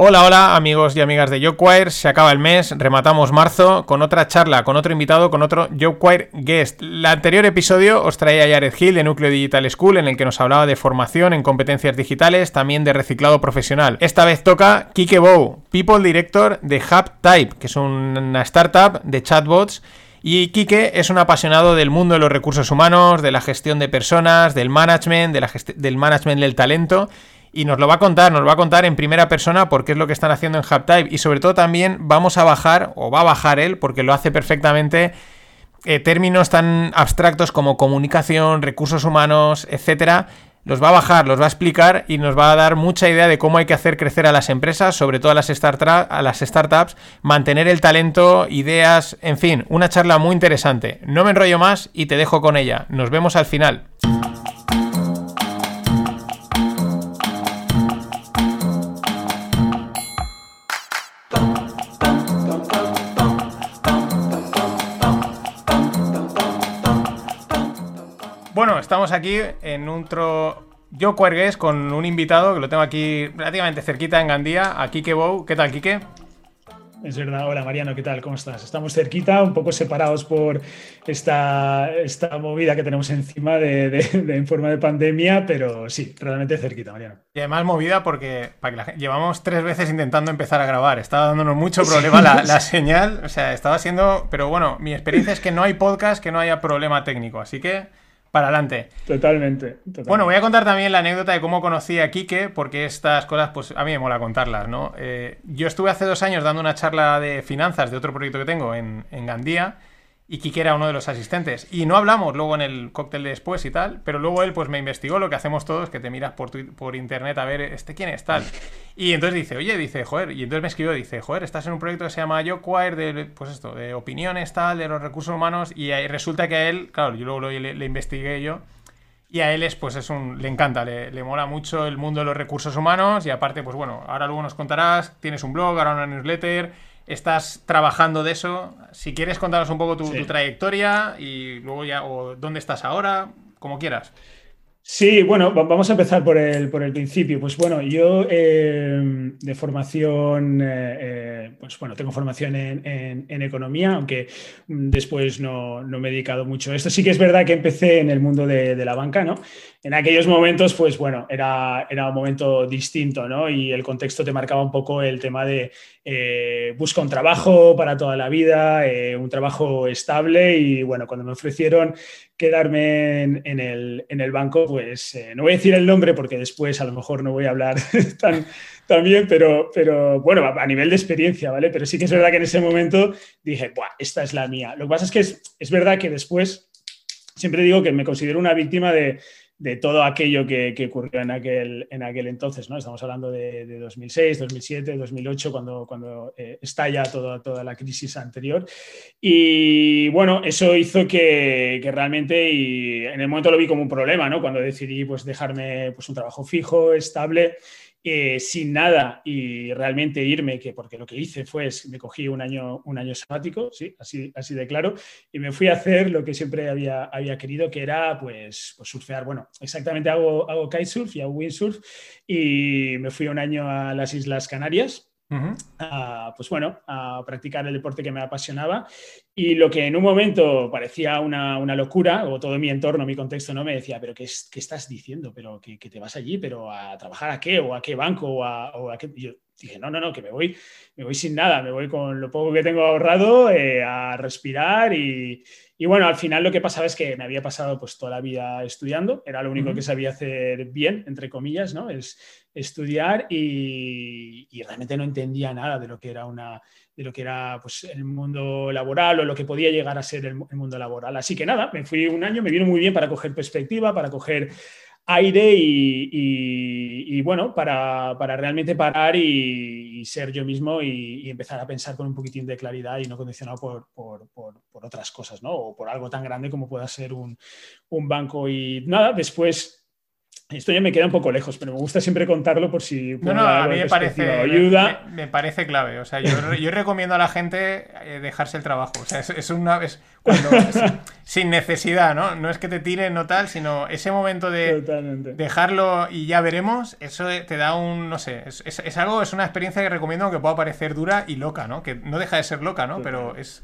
Hola, hola amigos y amigas de JobQuire, se acaba el mes, rematamos marzo con otra charla, con otro invitado, con otro JobQuire Guest. El anterior episodio os traía a Jared Hill de Núcleo Digital School en el que nos hablaba de formación en competencias digitales, también de reciclado profesional. Esta vez toca Kike Bow, People Director de HubType, que es una startup de chatbots y Kike es un apasionado del mundo de los recursos humanos, de la gestión de personas, del management, del management del talento y nos lo va a contar, nos lo va a contar en primera persona porque es lo que están haciendo en HubType y sobre todo también vamos a bajar, o va a bajar él, porque lo hace perfectamente, eh, términos tan abstractos como comunicación, recursos humanos, etcétera, los va a bajar, los va a explicar y nos va a dar mucha idea de cómo hay que hacer crecer a las empresas, sobre todo a las, a las startups, mantener el talento, ideas, en fin, una charla muy interesante. No me enrollo más y te dejo con ella. Nos vemos al final. Estamos aquí en un tro... Yo cuergues con un invitado que lo tengo aquí relativamente cerquita en Gandía, a Kike Bow. ¿Qué tal, Kike? Es verdad. Hola, Mariano, ¿qué tal? ¿Cómo estás? Estamos cerquita, un poco separados por esta, esta movida que tenemos encima de, en forma de pandemia, pero sí, realmente cerquita, Mariano. Y además movida porque llevamos tres veces intentando empezar a grabar. Estaba dándonos mucho problema la, la señal. O sea, estaba siendo... Pero bueno, mi experiencia es que no hay podcast que no haya problema técnico. Así que para adelante. Totalmente, Bueno, voy a contar también la anécdota de cómo conocí a Quique, porque estas cosas, pues a mí me mola contarlas, ¿no? Eh, yo estuve hace dos años dando una charla de finanzas de otro proyecto que tengo en, en Gandía y Kike era uno de los asistentes. Y no hablamos luego en el cóctel de después y tal, pero luego él pues me investigó lo que hacemos todos, que te miras por, por internet a ver este quién es tal. Y entonces dice, oye, dice, joder, y entonces me escribió, dice, joder, estás en un proyecto que se llama YoQuire, de, pues esto, de opiniones tal, de los recursos humanos, y resulta que a él, claro, yo luego le, investigué yo, y a él es, pues es un, le encanta, le, le, mola mucho el mundo de los recursos humanos, y aparte, pues bueno, ahora luego nos contarás, tienes un blog, ahora una newsletter, estás trabajando de eso. Si quieres contarnos un poco tu, trayectoria y luego ya, o dónde estás ahora, como quieras. Sí, bueno, vamos a empezar por el, por el principio. Pues bueno, yo eh, de formación, eh, eh, pues bueno, tengo formación en, economía, aunque después no, me he dedicado mucho a esto. Sí que es verdad que empecé en el mundo de, de la banca, ¿no? En aquellos momentos, pues bueno, era, era un momento distinto, ¿no? Y el contexto te marcaba un poco el tema de busca un trabajo para toda la vida, un trabajo estable y bueno, cuando me ofrecieron quedarme en, el, en el, banco, pues eh, no voy a decir el nombre porque después a lo mejor no voy a hablar tan, tan bien, pero, pero bueno, a, nivel de experiencia, ¿vale? Pero sí que es verdad que en ese momento dije, Buah, esta es la mía. Lo que pasa es que es, es verdad que después siempre digo que me considero una víctima de, de todo aquello que, ocurrió en aquel, en aquel entonces, ¿no? Estamos hablando de, 2006, 2007, 2008, cuando, cuando eh, estalla toda, toda la crisis anterior. Y bueno, eso hizo que, realmente, y en el momento lo vi como un problema, ¿no? Cuando decidí pues, dejarme pues, un trabajo fijo, estable, eh, sin nada y realmente irme, que porque lo que hice fue, me cogí un año, un año sabático, sí, así, así de claro, y me fui a hacer lo que siempre había, había querido, que era pues, pues surfear. Bueno, exactamente hago, hago kitesurf y hago windsurf y me fui un año a las Islas Canarias pues bueno, a practicar el deporte que me apasionaba. Y lo que en un momento parecía una, una locura, o todo mi entorno, mi contexto, no me decía, pero ¿qué, qué estás diciendo? ¿Pero que, te vas allí? ¿Pero a trabajar a qué? ¿O a qué banco? ¿O a, qué? Dije, no, no, no, que me voy, me voy sin nada, me voy con lo poco que tengo ahorrado eh, a respirar y, y bueno, al final lo que pasaba es que me había pasado pues toda la vida estudiando, era lo único que sabía hacer bien, entre comillas, ¿no? Es estudiar y, realmente no entendía nada de lo que era una de lo que era pues, el mundo laboral o lo que podía llegar a ser el, mundo laboral. Así que nada, me fui un año, me vino muy bien para coger perspectiva, para coger aire y, bueno, para, realmente parar y, ser yo mismo y, empezar a pensar con un poquitín de claridad y no condicionado por, otras cosas, ¿no? O por algo tan grande como pueda ser un, un banco. Y nada, después Esto ya me queda un poco lejos, pero me gusta siempre contarlo por si... No, no, a mí me parece, ayuda. Me, parece clave. O sea, yo, recomiendo a la gente eh, dejarse el trabajo. O sea, es, una... Es cuando, sin necesidad, ¿no? No es que te tiren no tal, sino ese momento de dejarlo y ya veremos, eso te da un... No sé, es, algo, es una experiencia que recomiendo que pueda parecer dura y loca, ¿no? Que no deja de ser loca, ¿no? Pero es...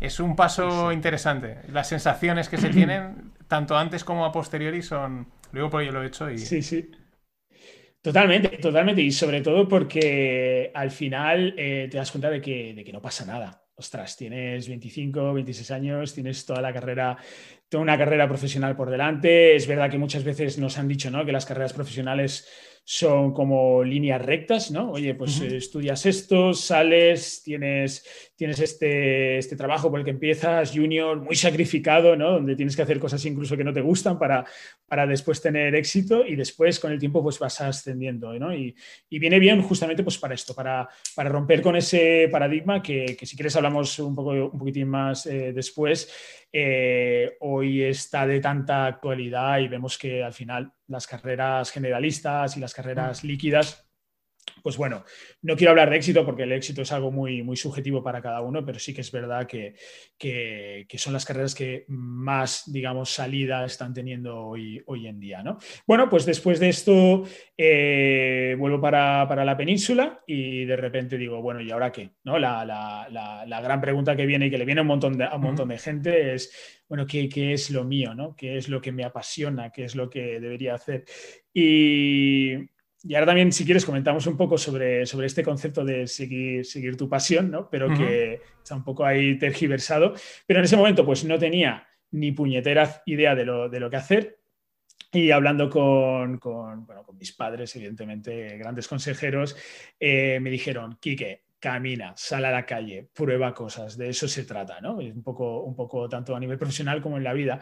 Es un paso interesante. Las sensaciones que se tienen, tanto antes como a posteriori, son, Luego por yo lo he hecho y... Sí, sí. Totalmente, totalmente. Y sobre todo porque al final eh, te das cuenta de que, de que no pasa nada. Ostras, tienes 25, 26 años, tienes toda la carrera, toda una carrera profesional por delante. Es verdad que muchas veces nos han dicho ¿no? que las carreras profesionales son como líneas rectas, ¿no? Oye, pues estudias esto, sales, tienes, tienes este, este trabajo por el que empiezas, junior, muy sacrificado, ¿no? Donde tienes que hacer cosas incluso que no te gustan para, para después tener éxito y después con el tiempo pues vas ascendiendo, ¿no? Y, viene bien justamente pues para esto, para, para romper con ese paradigma que, si quieres hablamos un, poco, un poquitín más eh, después, eh, hoy está de tanta actualidad y vemos que al final las carreras generalistas y las carreras líquidas pues bueno, no quiero hablar de éxito porque el éxito es algo muy, muy subjetivo para cada uno, pero sí que es verdad que, son las carreras que más, digamos, salida están teniendo hoy, hoy en día. ¿no? Bueno, pues después de esto eh, vuelvo para, la península y de repente digo, bueno, ¿y ahora qué? ¿No? La, gran pregunta que viene y que le viene a un montón de, a un montón de gente es, bueno, ¿qué, ¿qué, es lo mío? ¿no? ¿Qué es lo que me apasiona? ¿Qué es lo que debería hacer? Y y ahora también, si quieres, comentamos un poco sobre, sobre este concepto de seguir, seguir tu pasión, ¿no? Pero que está un poco ahí tergiversado. Pero en ese momento, pues no tenía ni puñetera idea de lo, de lo que hacer. Y hablando con, con, bueno, con mis padres, evidentemente, grandes consejeros, eh, me dijeron, Quique, camina, sale a la calle, prueba cosas, de eso se trata, ¿no? Un poco, un poco tanto a nivel profesional como en la vida.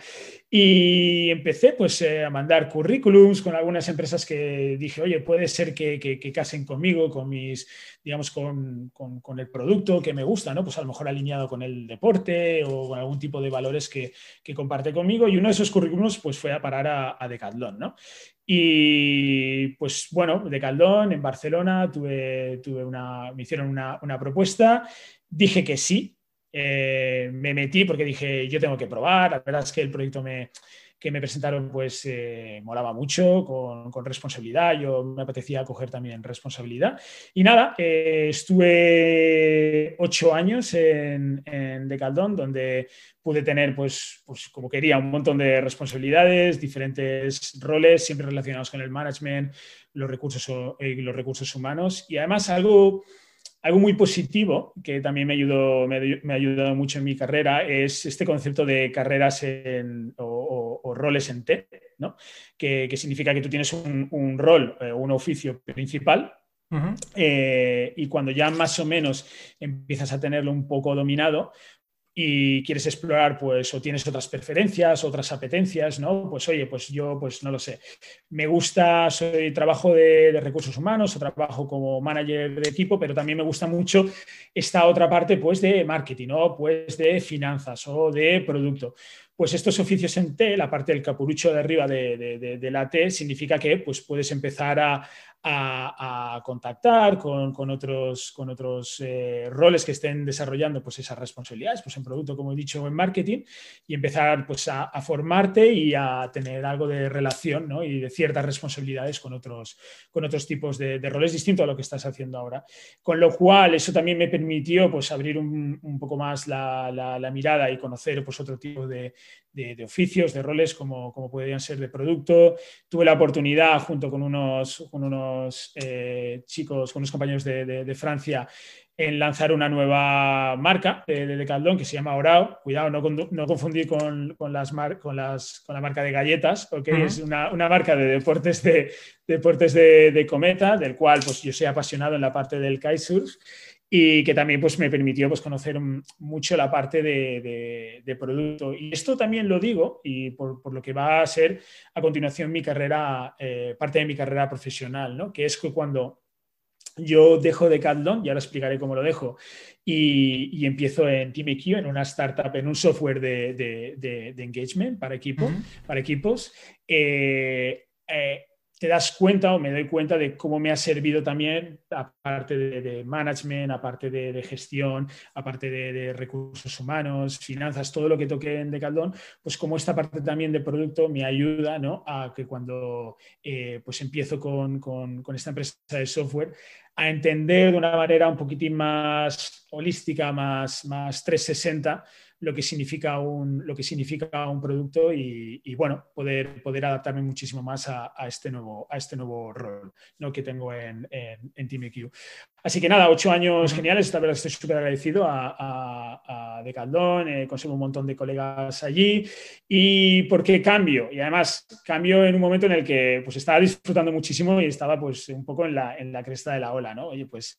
Y empecé pues eh, a mandar currículums con algunas empresas que dije, oye, puede ser que, que, casen conmigo, con mis, digamos, con, con, el producto que me gusta, ¿no? Pues a lo mejor alineado con el deporte o con algún tipo de valores que, que comparte conmigo. Y uno de esos currículums pues fue a parar a, a Decathlon, ¿no? Y pues bueno, de Caldón, en Barcelona, tuve, tuve una, me hicieron una, propuesta, dije que sí, eh, me metí porque dije, yo tengo que probar, la verdad es que el proyecto me, que me presentaron pues eh, molaba mucho, con, responsabilidad, yo me apetecía coger también responsabilidad. Y nada, eh, estuve ocho años en, en Decaldón, donde pude tener pues, pues como quería un montón de responsabilidades, diferentes roles, siempre relacionados con el management, los recursos, eh, los recursos humanos y además algo algo muy positivo que también me, ayudó, me, ha ayudado mucho en mi carrera es este concepto de carreras o, roles en T, ¿no? que, significa que tú tienes un, rol, eh, un oficio principal, eh, y cuando ya más o menos empiezas a tenerlo un poco dominado, y quieres explorar, pues, o tienes otras preferencias, otras apetencias, ¿no? Pues oye, pues yo, pues no lo sé. Me gusta, soy trabajo de, recursos humanos o trabajo como manager de equipo, pero también me gusta mucho esta otra parte, pues, de marketing, o Pues de finanzas o de producto. Pues estos oficios en T, la parte del capurucho de arriba de, de la T, significa que pues, puedes empezar a, a, contactar con, otros, con otros eh, roles que estén desarrollando pues, esas responsabilidades, pues en producto, como he dicho, en marketing, y empezar pues, a, formarte y a tener algo de relación y de ciertas responsabilidades con otros, con otros tipos de, roles distintos a lo que estás haciendo ahora. Con lo cual, eso también me permitió pues, abrir un, poco más la, mirada y conocer pues, otro tipo de, de, oficios, de roles como, como podrían ser de producto. Tuve la oportunidad, junto con unos, con unos eh, chicos, con unos compañeros de, Francia, en lanzar una nueva marca de, de Decathlon que se llama Orao. Cuidado, no, no confundir con, con, las con, las, con la marca de galletas, porque es una, una, marca de deportes de, deportes de, cometa, del cual pues, yo soy apasionado en la parte del kitesurf y que también pues, me permitió pues, conocer mucho la parte de, producto. Y esto también lo digo, y por, lo que va a ser a continuación mi carrera, eh, parte de mi carrera profesional, ¿no? que es que cuando yo dejo de Decathlon, y ahora explicaré cómo lo dejo, y, empiezo en TeamIQ, en una startup, en un software de, engagement para, equipo, para equipos. Eh, eh, te das cuenta o me doy cuenta de cómo me ha servido también, aparte de, management, aparte de, gestión, aparte de, recursos humanos, finanzas, todo lo que toque en Decaldón, pues como esta parte también de producto me ayuda ¿no? a que cuando eh, pues empiezo con, con, con esta empresa de software, a entender de una manera un poquitín más holística, más, más 360, lo que significa un, lo que significa un producto y, bueno, poder, poder adaptarme muchísimo más a, este, nuevo, a este nuevo rol ¿no? que tengo en, en, en TeamIQ. Así que nada, ocho años geniales, esta verdad estoy súper agradecido a, a, a Decaldón, eh, consigo un montón de colegas allí. ¿Y por qué cambio? Y además cambio en un momento en el que pues estaba disfrutando muchísimo y estaba pues un poco en la, en la cresta de la ola, ¿no? Oye, pues,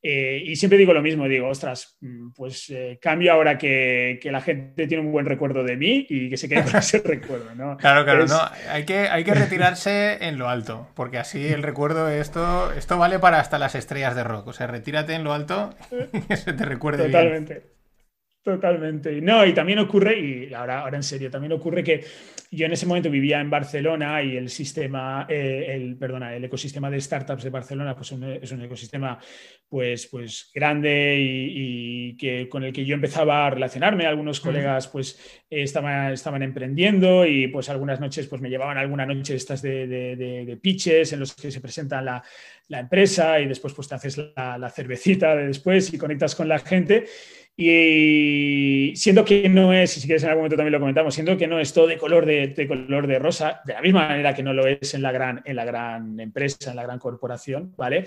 eh, y siempre digo lo mismo, digo, ostras, mm, pues eh, cambio ahora que, que, la gente tiene un buen recuerdo de mí y que se quede con ese recuerdo, ¿no? Claro, claro, no, hay que, hay que retirarse en lo alto, porque así el recuerdo, esto, esto vale para hasta las estrellas de rock. O sea, retírate en lo alto y que se te recuerde Totalmente. Totalmente. No, y también ocurre, y ahora, ahora en serio, también ocurre que yo en ese momento vivía en Barcelona y el sistema, eh, el, perdona, el ecosistema de startups de Barcelona pues es un ecosistema pues, pues grande y, que, con el que yo empezaba a relacionarme. Algunos colegas pues estaban, estaban emprendiendo y pues algunas noches pues me llevaban alguna noche estas de, de, pitches en los que se presenta la, la, empresa y después pues te haces la, la cervecita de después y conectas con la gente. Y siendo que no es, si quieres en algún momento también lo comentamos, siendo que no es todo de color de, color de rosa, de la misma manera que no lo es en la gran, en la gran empresa, en la gran corporación, ¿vale?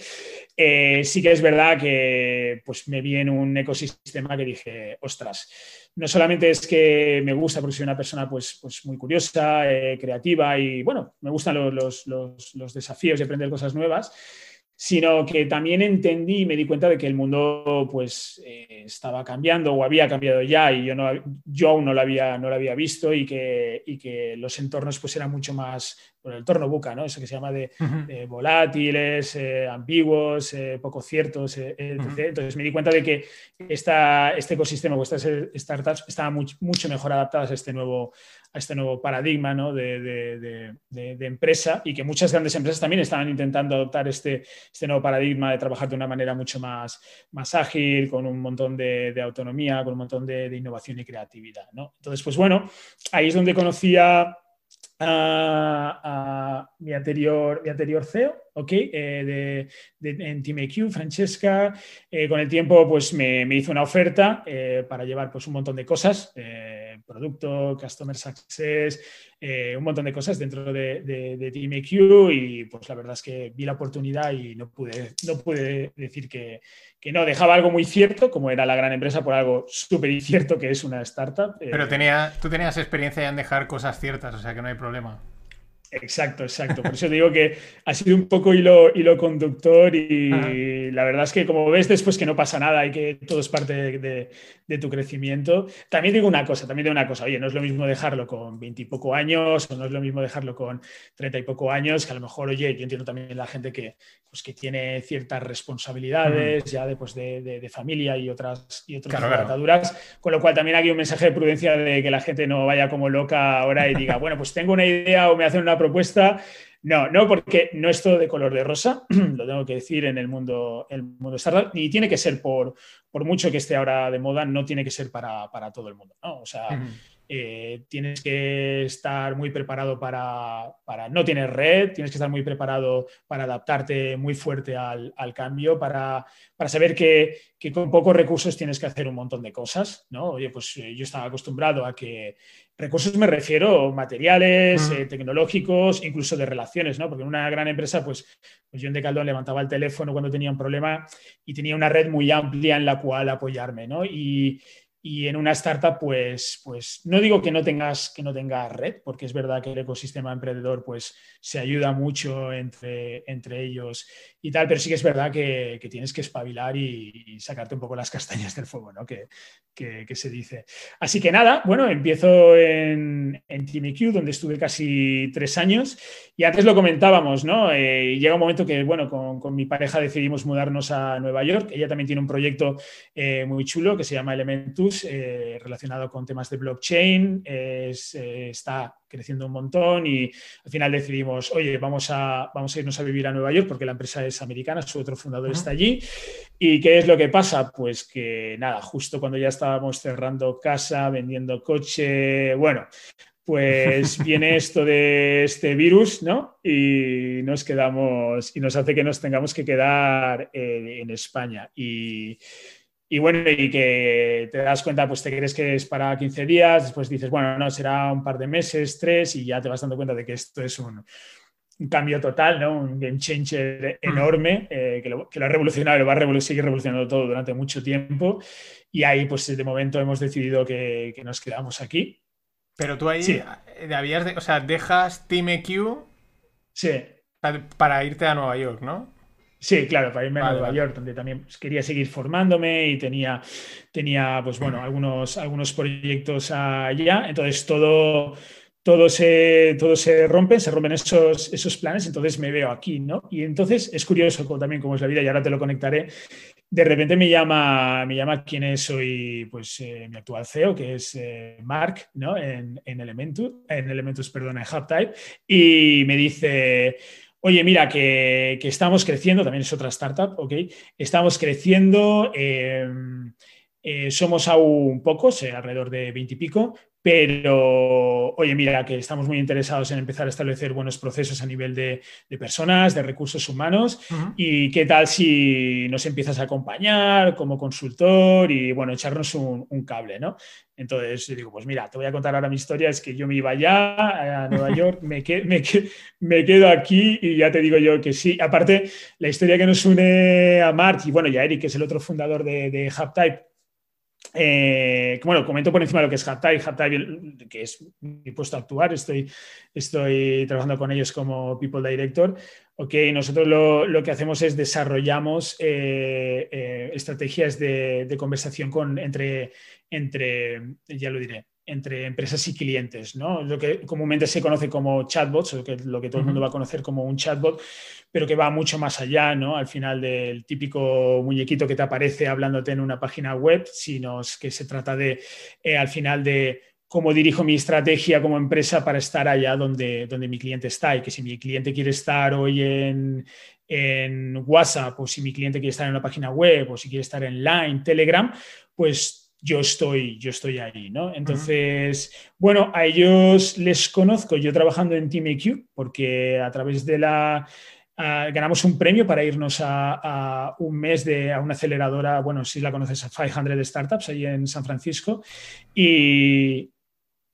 Eh, sí que es verdad que pues, me vi en un ecosistema que dije, ostras, no solamente es que me gusta porque soy una persona pues, pues muy curiosa, eh, creativa y bueno, me gustan los, los, los desafíos y aprender cosas nuevas, sino que también entendí y me di cuenta de que el mundo pues eh, estaba cambiando o había cambiado ya y yo, no, yo aún no lo había, no lo había visto y que, y que los entornos pues eran mucho más, el entorno buca, ¿no? eso que se llama de, volátiles, eh, ambiguos, eh, poco ciertos, etc. Entonces me di cuenta de que esta, este ecosistema o estas startups estaban mucho mejor adaptadas a este nuevo, a este nuevo paradigma ¿no? de, empresa y que muchas grandes empresas también estaban intentando adoptar este, este nuevo paradigma de trabajar de una manera mucho más, más ágil, con un montón de, autonomía, con un montón de, innovación y creatividad. ¿no? Entonces, pues bueno, ahí es donde conocía a, mi, anterior, mi anterior CEO, ¿ok? Eh, de, en Team EQ, Francesca. Eh, con el tiempo, pues me, me hizo una oferta eh, para llevar pues, un montón de cosas, producto, customer success, un montón de cosas dentro de, de, Team EQ y pues la verdad es que vi la oportunidad y no pude, no pude decir que, que no, dejaba algo muy cierto, como era la gran empresa, por algo súper incierto que es una startup. Pero tenía, tú tenías experiencia en dejar cosas ciertas, o sea que no hay problema. Exacto, exacto. Por eso digo que ha sido un poco hilo, hilo conductor y la verdad es que como ves después que no pasa nada y que todo es parte de, tu crecimiento. También digo una cosa, también digo una cosa, oye, no es lo mismo dejarlo con veintipoco años o no es lo mismo dejarlo con treinta y poco años, que a lo mejor, oye, yo entiendo también la gente que, pues, que tiene ciertas responsabilidades ya de, pues, de, familia y otras, y otras ataduras, con lo cual también aquí un mensaje de prudencia de que la gente no vaya como loca ahora y diga, bueno, pues tengo una idea o me hacen una propuesta. No, no, porque no es todo de color de rosa, lo tengo que decir en el mundo, el mundo startup, ni tiene que ser por, por mucho que esté ahora de moda, no tiene que ser para, todo el mundo. ¿no? O sea, eh, tienes que estar muy preparado para, para, no tener red, tienes que estar muy preparado para adaptarte muy fuerte al, cambio, para, para saber que, que, con pocos recursos tienes que hacer un montón de cosas. ¿no? Oye, pues eh, yo estaba acostumbrado a que recursos me refiero materiales, eh, tecnológicos, incluso de relaciones, ¿no? Porque en una gran empresa, pues, pues yo en Decaldón levantaba el teléfono cuando tenía un problema y tenía una red muy amplia en la cual apoyarme, ¿no? Y, y en una startup, pues, pues no digo que no tengas que no tengas red, porque es verdad que el ecosistema emprendedor pues, se ayuda mucho entre, entre ellos y tal, pero sí que es verdad que, tienes que espabilar y, sacarte un poco las castañas del fuego, ¿no? Que, que, se dice. Así que nada, bueno, empiezo en, en TeamIQ, donde estuve casi tres años y antes lo comentábamos, ¿no? Eh, llega un momento que, bueno, con, con, mi pareja decidimos mudarnos a Nueva York. Ella también tiene un proyecto eh, muy chulo que se llama Elementus, eh, relacionado con temas de blockchain. está creciendo un montón y al final decidimos, oye, vamos a, vamos a irnos a vivir a Nueva York porque la empresa es americana, su otro fundador está allí. ¿Y qué es lo que pasa? Pues que nada, justo cuando ya estábamos cerrando casa, vendiendo coche, bueno, pues viene esto de este virus, ¿no? Y nos quedamos, y nos hace que nos tengamos que quedar eh, en España. Y, y, bueno, y que te das cuenta, pues te crees que es para 15 días, después dices, bueno, no, será un par de meses, tres, y ya te vas dando cuenta de que esto es un, cambio total, ¿no? Un game changer mm. enorme, eh, que, lo, que, lo, ha revolucionado y lo va a seguir revolucionando todo durante mucho tiempo. Y ahí, pues de momento hemos decidido que, que nos quedamos aquí pero tú ahí habías de, o sea, dejas Team EQ sí. para irte a Nueva York, ¿no? Sí, claro, para irme a Nueva York, donde también quería seguir formándome y tenía, tenía pues bueno, algunos, algunos proyectos allá. Entonces todo, todo se, todo se rompe, se rompen esos, esos planes, entonces me veo aquí, ¿no? Y entonces es curioso también cómo es la vida, y ahora te lo conectaré, de repente me llama, me llama quién es hoy, pues eh, mi actual CEO, que es eh, Mark, ¿no? En, en, Elementus, en Elementus, perdón, en HubType, y me dice, oye, mira, que, estamos creciendo, también es otra startup, ¿ok? Estamos creciendo, em, eh, somos aún pocos, alrededor de 20 y pico, pero, oye, mira, que estamos muy interesados en empezar a establecer buenos procesos a nivel de, personas, de recursos humanos. ¿Y qué tal si nos empiezas a acompañar como consultor y, bueno, echarnos un, cable, ¿no? Entonces digo, pues mira, te voy a contar ahora mi historia. Es que yo me iba ya a Nueva York, me, me, me, quedo aquí y ya te digo yo que sí. Aparte, la historia que nos une a Mark y, bueno, y a Eric, que es el otro fundador de, de HubType, eh, bueno, comento por encima de lo que es Haptai, Haptai, que es mi puesto a actuar, estoy, estoy trabajando con ellos como People Director. Ok, nosotros lo, que hacemos es desarrollamos eh, eh, estrategias de, conversación con, entre, entre, ya lo diré, entre empresas y clientes, ¿no? Lo que comúnmente se conoce como chatbots, o lo que todo el mundo va a conocer como un chatbot, pero que va mucho más allá, ¿no? Al final del típico muñequito que te aparece hablándote en una página web, sino que se trata de, eh, al final, de cómo dirijo mi estrategia como empresa para estar allá donde, donde mi cliente está y que si mi cliente quiere estar hoy en, en WhatsApp o si mi cliente quiere estar en una página web o si quiere estar en Line, Telegram, pues yo estoy, yo estoy ahí, ¿no? Entonces, bueno, a ellos les conozco yo trabajando en Team porque a través de la... ganamos un premio para irnos a, un mes de, a una aceleradora, bueno, si la conoces, a 500 Startups, ahí en San Francisco. Y,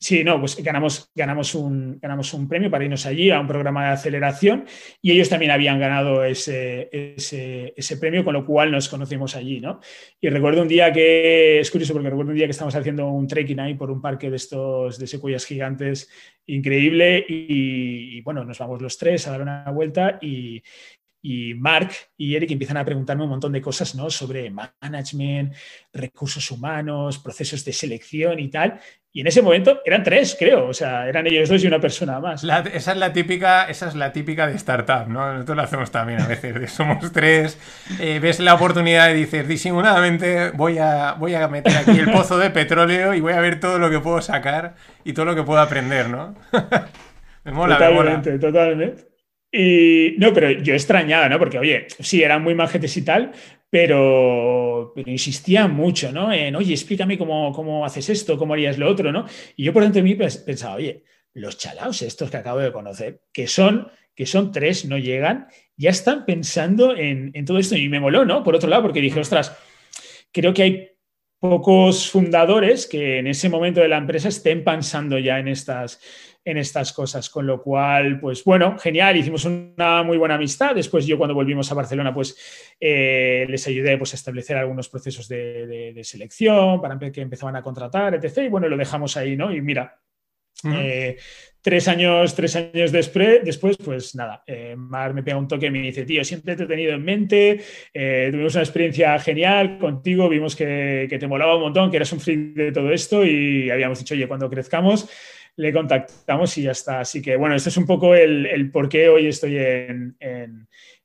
Sí, no, pues ganamos, ganamos, un, ganamos un premio para irnos allí a un programa de aceleración y ellos también habían ganado ese, ese, premio, con lo cual nos conocimos allí, ¿no? Y recuerdo un día que, es curioso porque recuerdo un día que estábamos haciendo un trekking ahí por un parque de estos, de secuoyas gigantes increíble y bueno, nos vamos los tres a dar una vuelta y, y Mark y Eric empiezan a preguntarme un montón de cosas ¿no? sobre management, recursos humanos, procesos de selección y tal. Y en ese momento eran tres, creo. O sea, eran ellos dos y una persona más. esa, es la típica, esa es la típica de startup, ¿no? Nosotros lo hacemos también a veces. Somos tres, eh, ves la oportunidad y dices, disimuladamente voy a, voy a meter aquí el pozo de petróleo y voy a ver todo lo que puedo sacar y todo lo que puedo aprender, ¿no? me mola, totalmente, totalmente. Y no, pero yo extrañaba, ¿no? Porque, oye, sí, eran muy majetes y tal, pero, pero insistía mucho, ¿no? En, oye, explícame cómo, cómo haces esto, cómo harías lo otro, ¿no? Y yo por dentro de mí pensaba, oye, los chalaos estos que acabo de conocer, que son, que son tres, no llegan, ya están pensando en, en todo esto. Y me moló, ¿no? Por otro lado, porque dije, ostras, creo que hay pocos fundadores que en ese momento de la empresa estén pensando ya en estas, en estas cosas. Con lo cual, pues bueno, genial, hicimos una muy buena amistad. Después yo cuando volvimos a Barcelona, pues eh, les ayudé pues, a establecer algunos procesos de, selección para que empezaban a contratar, etc. Y bueno, lo dejamos ahí, ¿no? Y mira, eh, tres años, tres años después, después pues nada, eh, Mar me pega un toque y me dice, tío, siempre te he tenido en mente, tuvimos una experiencia genial contigo, vimos que, que, te molaba un montón, que eras un freak de todo esto y habíamos dicho, oye, cuando crezcamos, le contactamos y ya está. Así que bueno, este es un poco el, el por qué hoy estoy en,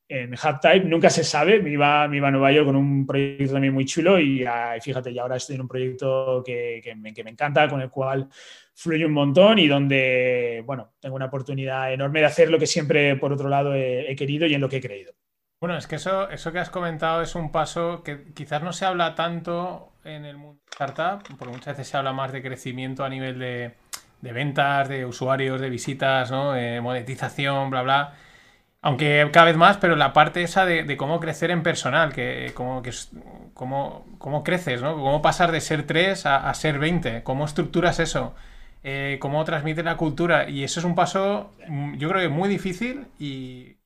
en HubType. Nunca se sabe. Me iba, me iba a Nueva York con un proyecto también muy chulo y, fíjate, y ahora estoy en un proyecto que, que, me, que, me, encanta, con el cual fluye un montón y donde, bueno, tengo una oportunidad enorme de hacer lo que siempre, por otro lado, he, querido y en lo que he creído. Bueno, es que eso, eso que has comentado es un paso que quizás no se habla tanto en el mundo startup, porque muchas veces se habla más de crecimiento a nivel de, de ventas, de usuarios, de visitas, ¿no? Eh, monetización, bla, bla. Aunque cada vez más, pero la parte esa de, cómo crecer en personal, que, cómo, que, cómo, cómo creces, ¿no? Cómo pasar de ser 3 a, ser 20, cómo estructuras eso, eh, cómo transmites la cultura. Y eso es un paso, mm, yo creo que muy difícil y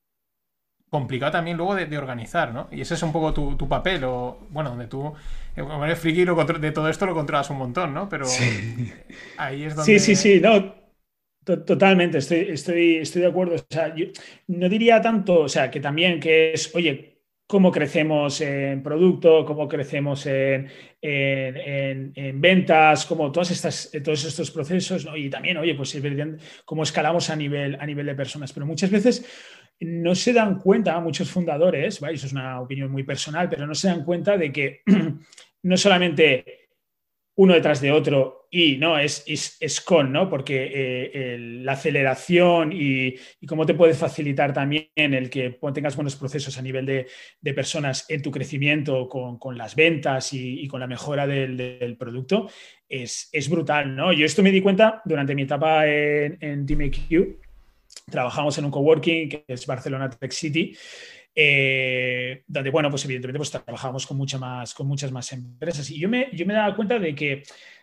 complicado también luego de, organizar, ¿no? Y ese es un poco tu, tu papel, o bueno, donde tú como eres friki, de todo esto lo controlas un montón, ¿no? Pero ahí es donde... Sí, sí, sí, no, totalmente, estoy, estoy, estoy de acuerdo. O sea, yo no diría tanto, o sea, que también que es, oye, cómo crecemos en producto, cómo crecemos en, en, ventas, como todas estas, todos estos procesos, ¿no? y también, oye, pues cómo escalamos a nivel, a nivel de personas. Pero muchas veces no se dan cuenta, muchos fundadores, eso es una opinión muy personal, pero no se dan cuenta de que no solamente uno detrás de otro y no es, es, con, ¿no? Porque eh, la aceleración y, cómo te puede facilitar también el que tengas buenos procesos a nivel de, personas en tu crecimiento con, las ventas y, con la mejora del, producto es, brutal, ¿no? Yo esto me di cuenta durante mi etapa en, en TeamAQ trabajamos en un coworking que es Barcelona Tech City, eh, donde, bueno, pues evidentemente pues, trabajamos con, mucha más, con muchas más empresas. Y yo me, yo me daba cuenta de que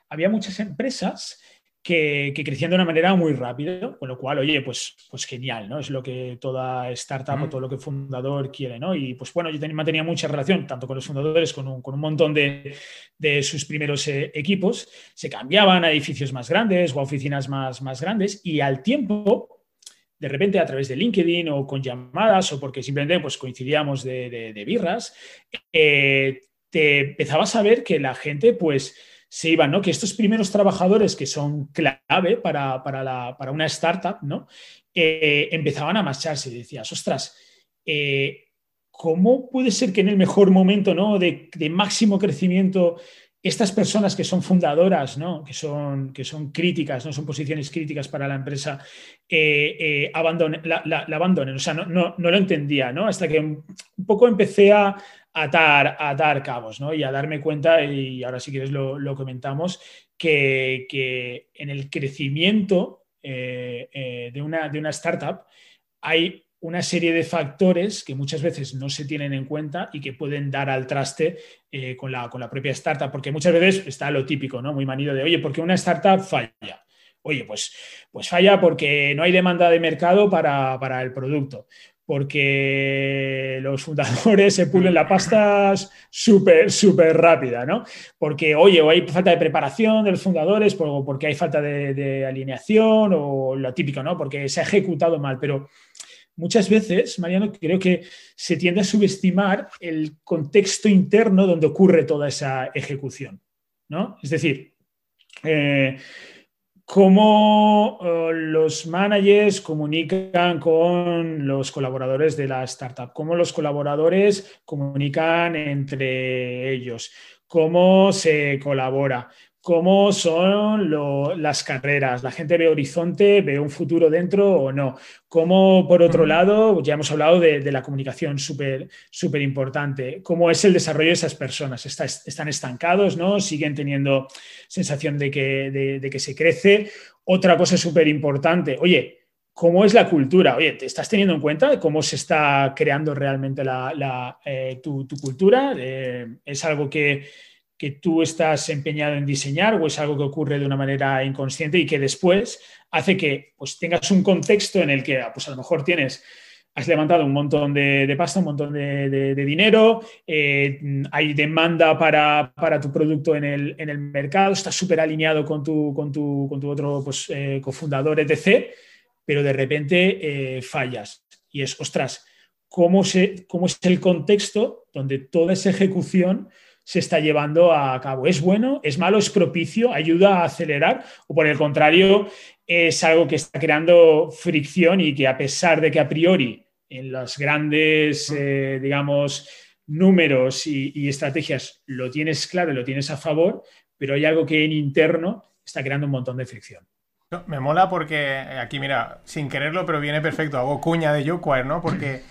había muchas empresas que, crecían de una manera muy rápida, con lo cual, oye, pues, pues genial, ¿no? Es lo que toda startup o todo lo que fundador quiere, ¿no? Y pues bueno, yo mantenía mucha relación, tanto con los fundadores, con un, con un montón de, de, sus primeros eh, equipos, se cambiaban a edificios más grandes o a oficinas más, más grandes y al tiempo de repente a través de LinkedIn o con llamadas o porque simplemente pues, coincidíamos de, birras, eh, te empezabas a ver que la gente pues se iba, ¿no? Que estos primeros trabajadores que son clave para, para, una startup, ¿no? Eh, empezaban a marcharse y decías, ostras, eh, ¿cómo puede ser que en el mejor momento ¿no? de máximo crecimiento estas personas que son fundadoras, ¿no? que, son, que son críticas, ¿no? son posiciones críticas para la empresa, eh, eh, la, abandonen. O sea, no, no, lo entendía, ¿no? Hasta que un poco empecé a atar, a atar cabos, ¿no? Y a darme cuenta, y ahora si quieres lo, lo comentamos, que, que, en el crecimiento eh, de, una, de una startup hay una serie de factores que muchas veces no se tienen en cuenta y que pueden dar al traste eh, con, la, con, la, propia startup, porque muchas veces está lo típico, ¿no? Muy manido de, oye, ¿por qué una startup falla? Oye, pues, pues falla porque no hay demanda de mercado para, el producto, porque los fundadores se pulen la pasta súper, súper rápida, ¿no? Porque, oye, o hay falta de preparación de los fundadores, porque hay falta de, de alineación, o lo típico, ¿no? Porque se ha ejecutado mal, pero muchas veces, Mariano, creo que se tiende a subestimar el contexto interno donde ocurre toda esa ejecución. ¿no? Es decir, eh, cómo eh, los managers comunican con los colaboradores de la startup, cómo los colaboradores comunican entre ellos, cómo se colabora, cómo son las carreras. La gente ve horizonte, ve un futuro dentro o no. Cómo, por otro lado, ya hemos hablado de, la comunicación súper súper importante. Cómo es el desarrollo de esas personas. están estancados, ¿no? Siguen teniendo sensación de que, de, que se crece. Otra cosa súper importante, oye, ¿Cómo es la cultura? Oye, ¿te estás teniendo en cuenta cómo se está creando realmente la, eh, tu, cultura? Eh, ¿Es algo que, que tú estás empeñado en diseñar o es algo que ocurre de una manera inconsciente y que después hace que pues, tengas un contexto en el que pues, a lo mejor tienes, has levantado un montón de, pasta, un montón de, dinero, eh, hay demanda para, tu producto en el, mercado, estás súper alineado con tu, con, tu, otro pues, eh, cofundador, etc., pero de repente eh, fallas y es, ostras, ¿cómo, se, ¿cómo es el contexto donde toda esa ejecución se está llevando a cabo. ¿Es bueno? ¿Es malo? ¿Es propicio? ¿Ayuda a acelerar? ¿O por el contrario, es algo que está creando fricción y que a pesar de que a priori en los grandes, eh, digamos, números y, estrategias lo tienes claro y lo tienes a favor, pero hay algo que en interno está creando un montón de fricción. Me mola porque aquí, mira, sin quererlo, pero viene perfecto. Hago cuña de YouQuire, ¿no? Porque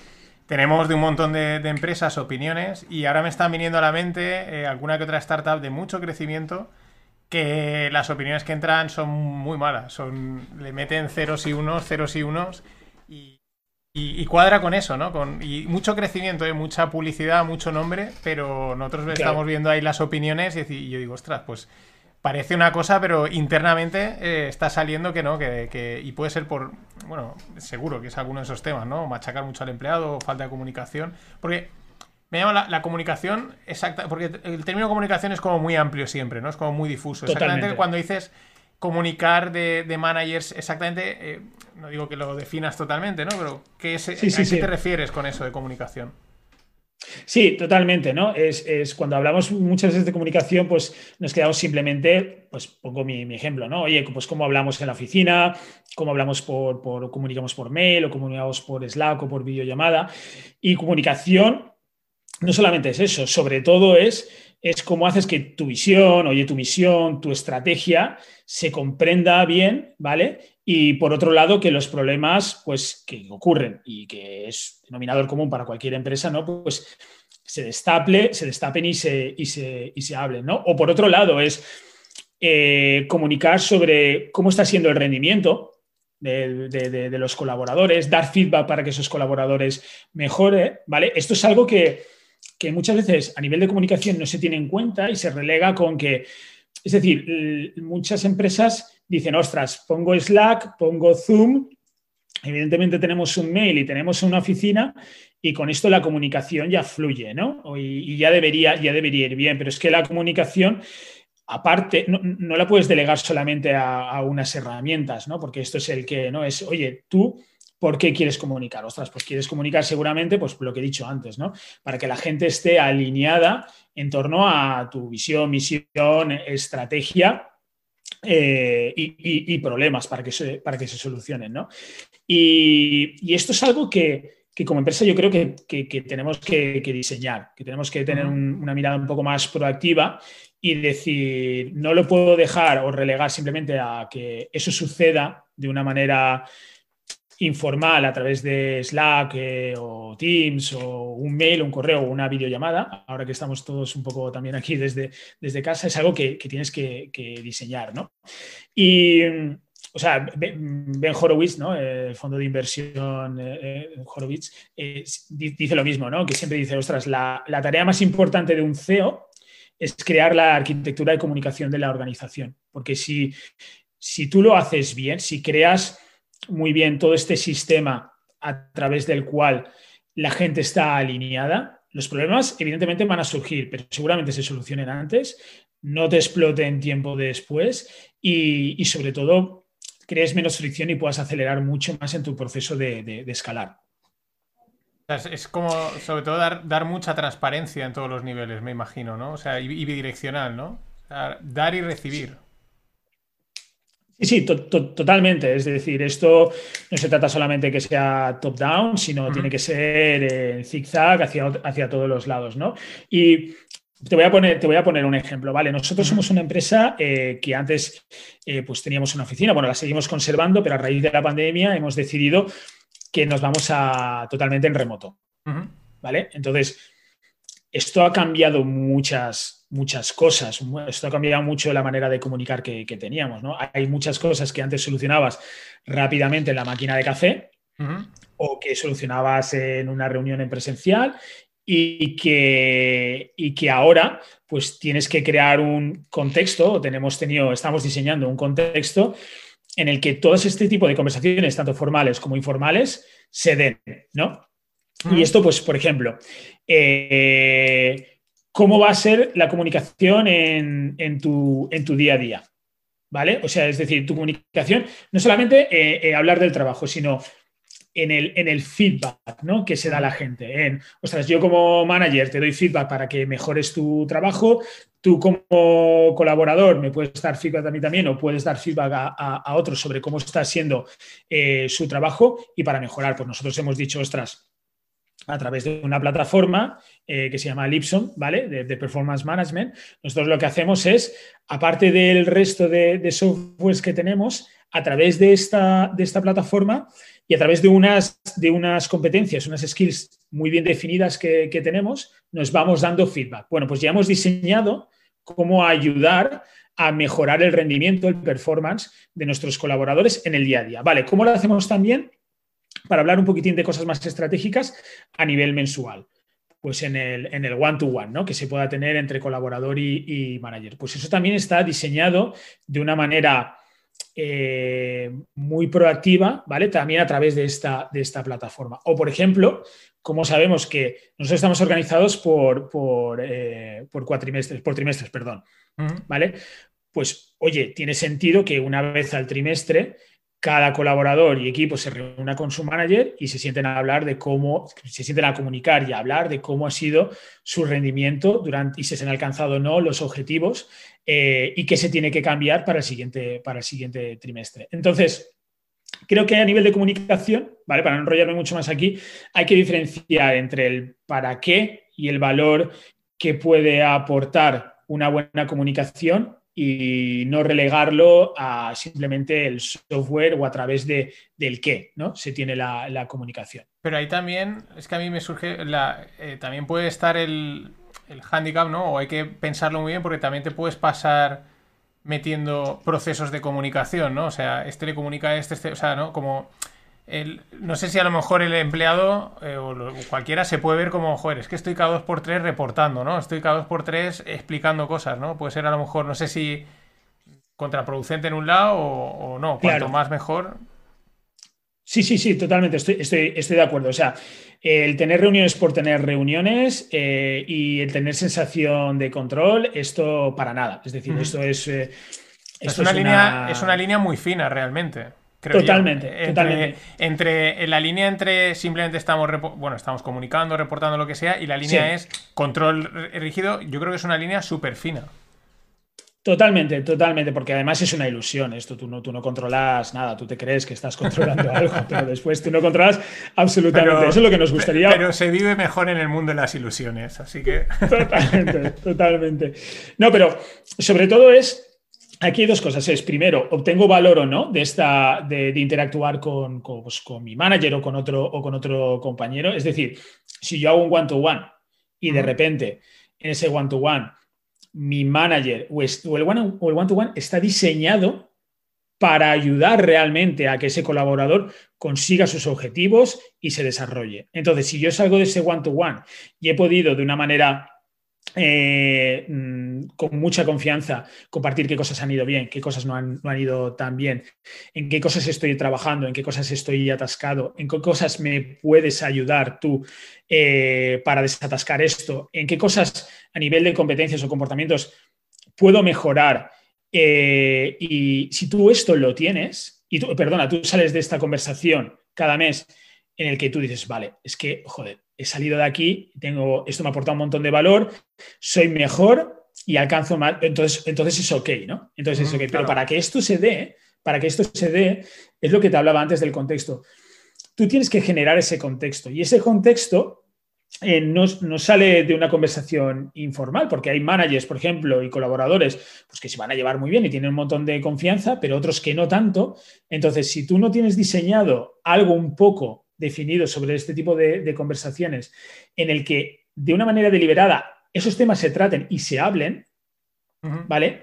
tenemos de un montón de, empresas opiniones y ahora me están viniendo a la mente eh, alguna que otra startup de mucho crecimiento que las opiniones que entran son muy malas. Son, le meten ceros y unos, ceros y unos y, cuadra con eso, ¿no? Con, y mucho crecimiento, ¿eh? mucha publicidad, mucho nombre, pero nosotros estamos viendo ahí las opiniones y, yo digo, ostras, pues parece una cosa, pero internamente eh, está saliendo que no, que, y puede ser por, bueno, seguro que es alguno de esos temas, ¿no? Machacar mucho al empleado, falta de comunicación, porque me llama la, comunicación exacta, porque el término comunicación es como muy amplio siempre, ¿no? Es como muy difuso. Exactamente cuando dices comunicar de, managers, exactamente, eh, no digo que lo definas totalmente, ¿no? Pero ¿qué es, ¿a qué te refieres con eso de comunicación? Sí, totalmente, ¿no? Es, cuando hablamos muchas veces de comunicación, pues nos quedamos simplemente, pues pongo mi, ejemplo, ¿no? Oye, pues cómo hablamos en la oficina, cómo hablamos por, por, comunicamos por mail o comunicamos por Slack o por videollamada. Y comunicación no solamente es eso, sobre todo es, es cómo haces que tu visión, oye, tu misión, tu estrategia se comprenda bien, ¿vale? Y por otro lado, que los problemas, pues, que ocurren y que es denominador común para cualquier empresa, ¿no? Pues se destaple, se destapen y se, y se, y se hablen, ¿no? O por otro lado, es eh, comunicar sobre cómo está siendo el rendimiento, de, los colaboradores, dar feedback para que esos colaboradores mejoren, ¿vale? Esto es algo que, que muchas veces a nivel de comunicación no se tiene en cuenta y se relega con que, es decir, muchas empresas dicen, ostras, pongo Slack, pongo Zoom, evidentemente tenemos un mail y tenemos una oficina y con esto la comunicación ya fluye, ¿no? Y, ya, debería, ya debería ir bien, pero es que la comunicación aparte, no, la puedes delegar solamente a, a, unas herramientas, ¿no? Porque esto es el que, ¿no? Es, oye, tú ¿Por qué quieres comunicar? Ostras, pues quieres comunicar seguramente, pues lo que he dicho antes, ¿no? Para que la gente esté alineada en torno a tu visión, misión, estrategia eh, y, problemas para que se, para que se solucionen, ¿no? Y, esto es algo que, como empresa yo creo que, tenemos que, diseñar, que tenemos que tener una mirada un poco más proactiva y decir, no lo puedo dejar o relegar simplemente a que eso suceda de una manera informal a través de Slack eh, o Teams o un mail, un correo o una videollamada, ahora que estamos todos un poco también aquí desde, desde casa, es algo que, tienes que, diseñar, ¿no? Y, o sea, Ben Horowitz, ¿no? El fondo de inversión eh, eh, Horowitz, dice lo mismo, ¿no? Que siempre dice, ostras, la, la tarea más importante de un CEO es crear la arquitectura de comunicación de la organización, porque si, si tú lo haces bien, si creas muy bien todo este sistema a través del cual la gente está alineada, los problemas evidentemente van a surgir, pero seguramente se solucionen antes, no te exploten tiempo después y, sobre todo crees menos fricción y puedas acelerar mucho más en tu proceso de, escalar. Es, como, sobre todo, dar, mucha transparencia en todos los niveles, me imagino, ¿no? O sea, y, bidireccional, ¿no? dar y recibir. Sí, totalmente. Es decir, esto no se trata solamente que sea top-down, sino tiene que ser en zigzag hacia, hacia todos los lados, ¿no? Y te voy, a poner, te voy a poner un ejemplo, ¿vale? Nosotros somos una empresa eh, que antes eh, pues teníamos una oficina, bueno, la seguimos conservando, pero a raíz de la pandemia hemos decidido que nos vamos a totalmente en remoto, ¿vale? Entonces, esto ha cambiado muchas, muchas cosas. Esto ha cambiado mucho la manera de comunicar que, teníamos. ¿no? Hay muchas cosas que antes solucionabas rápidamente en la máquina de café o que solucionabas en una reunión en presencial y que, y que ahora pues tienes que crear un contexto, tenemos tenido, estamos diseñando un contexto en el que todo este tipo de conversaciones, tanto formales como informales, se den, ¿no? Y esto, pues, por ejemplo, eh, cómo va a ser la comunicación en, tu, día a día. ¿Vale? O sea, es decir, tu comunicación, no solamente eh, eh, hablar del trabajo, sino en el, feedback que se da a la gente. En, ostras, yo como manager te doy feedback para que mejores tu trabajo, tú como colaborador me puedes dar feedback a mí también o puedes dar feedback a, otros sobre cómo está siendo eh, su trabajo y para mejorar, pues nosotros hemos dicho, ostras, a través de una plataforma eh, que se llama Lipson, ¿vale? De, Performance Management. Nosotros lo que hacemos es, aparte del resto de, softwares que tenemos, a través de esta, de esta plataforma y a través de unas, de unas competencias, unas skills muy bien definidas que, que tenemos, nos vamos dando feedback. Bueno, pues ya hemos diseñado cómo ayudar a mejorar el rendimiento, el performance de nuestros colaboradores en el día a día. Vale, ¿cómo lo hacemos también? Para hablar un poquitín de cosas más estratégicas a nivel mensual. Pues en el, en el one-to-one, ¿no? Que se pueda tener entre colaborador y, manager. Pues eso también está diseñado de una manera eh, muy proactiva, ¿vale? También a través de esta, de esta plataforma. O, por ejemplo, como sabemos que nosotros estamos organizados por, por, eh, por cuatrimestres, por trimestres, perdón, ¿vale? Pues, oye, tiene sentido que una vez al trimestre cada colaborador y equipo se reúna con su manager y se sienten a hablar de cómo, se sienten a comunicar y a hablar de cómo ha sido su rendimiento durante y si se han alcanzado o no los objetivos eh, y qué se tiene que cambiar para el siguiente, para el siguiente trimestre. Entonces, creo que a nivel de comunicación, ¿vale? Para no enrollarme mucho más aquí, hay que diferenciar entre el para qué y el valor que puede aportar una buena comunicación y no relegarlo a simplemente el software o a través de, del qué ¿no? se tiene la, comunicación. Pero ahí también, es que a mí me surge, eh, también puede estar el, el handicap, ¿no? O hay que pensarlo muy bien porque también te puedes pasar metiendo procesos de comunicación, ¿no? O sea, este le comunica a este, este, o sea, ¿no? Como no sé si a lo mejor el empleado eh, o, cualquiera se puede ver como, joder, es que estoy cada dos por tres reportando, ¿no? Estoy cada dos por tres explicando cosas, ¿no? Puede ser a lo mejor, no sé si contraproducente en un lado o, no, cuanto más mejor. Sí, sí, sí, totalmente, estoy, estoy, estoy de acuerdo. O sea, el tener reuniones por tener reuniones eh, y el tener sensación de control, esto para nada. Es decir, esto es... Eh, es, una línea, es una línea muy fina realmente totalmente, entre, totalmente. Entre, la línea entre simplemente estamos, bueno, estamos comunicando, reportando lo que sea, y la línea es control rígido, yo creo que es una línea súper fina. Totalmente, totalmente, porque además es una ilusión esto, tú no, tú no controlas nada, tú te crees que estás controlando algo, pero después tú no controlas absolutamente, eso es lo que nos gustaría. Pero se vive mejor en el mundo de las ilusiones, así que... Totalmente, totalmente. No, pero sobre todo es Aquí hay dos cosas. Es, primero, obtengo valor o no de, esta, de, interactuar pues, con, mi manager o con, otro, o con otro compañero. Es decir, si yo hago un one-to-one y de repente en ese one-to-one mi manager o, el one-to-one está diseñado para ayudar realmente a que ese colaborador consiga sus objetivos y se desarrolle. Entonces, si yo salgo de ese one to -one y he podido de una manera eh, mm, con mucha confianza compartir qué cosas han ido bien, qué cosas no han, ido tan bien, en qué cosas estoy trabajando, en qué cosas estoy atascado, en qué cosas me puedes ayudar tú eh, para desatascar esto, en qué cosas a nivel de competencias o comportamientos puedo mejorar. Eh, y si tú esto lo tienes, y tú, perdona, tú sales de esta conversación cada mes en el que tú dices, vale, es que, joder, he salido de aquí, tengo, esto me ha aportado un montón de valor, soy mejor y alcanzo más, entonces, entonces es ok, ¿no? Entonces es ok, pero para que esto se dé, para que esto se dé, es lo que te hablaba antes del contexto. Tú tienes que generar ese contexto y ese contexto eh, no, sale de una conversación informal, porque hay managers, por ejemplo, y colaboradores pues que se van a llevar muy bien y tienen un montón de confianza, pero otros que no tanto. Entonces, si tú no tienes diseñado algo un poco definido sobre este tipo de, conversaciones en el que de una manera deliberada esos temas se traten y se hablen, ¿vale?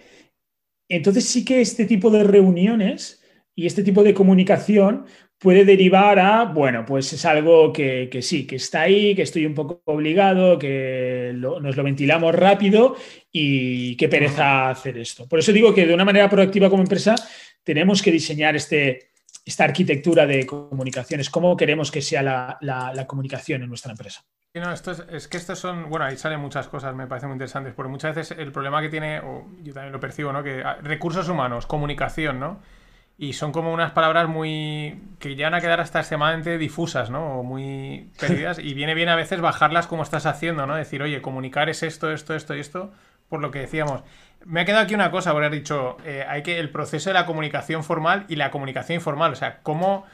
Entonces sí que este tipo de reuniones y este tipo de comunicación puede derivar a, bueno, pues es algo que, sí, que está ahí, que estoy un poco obligado, que nos lo ventilamos rápido y qué pereza hacer esto. Por eso digo que de una manera proactiva como empresa tenemos que diseñar este, esta arquitectura de comunicaciones, cómo queremos que sea la, comunicación en nuestra empresa. No, esto es, que estos son, bueno, ahí salen muchas cosas, me parecen muy interesantes, porque muchas veces el problema que tiene, o yo también lo percibo, ¿no? Que ah, recursos humanos, comunicación, ¿no? Y son como unas palabras muy. que llegan a quedar hasta extremadamente difusas, ¿no? O muy perdidas. y viene bien a veces bajarlas como estás haciendo, ¿no? Decir, oye, comunicar es esto, esto, esto y esto, por lo que decíamos. Me ha quedado aquí una cosa, haber dicho, eh, hay que el proceso de la comunicación formal y la comunicación informal, o sea, cómo,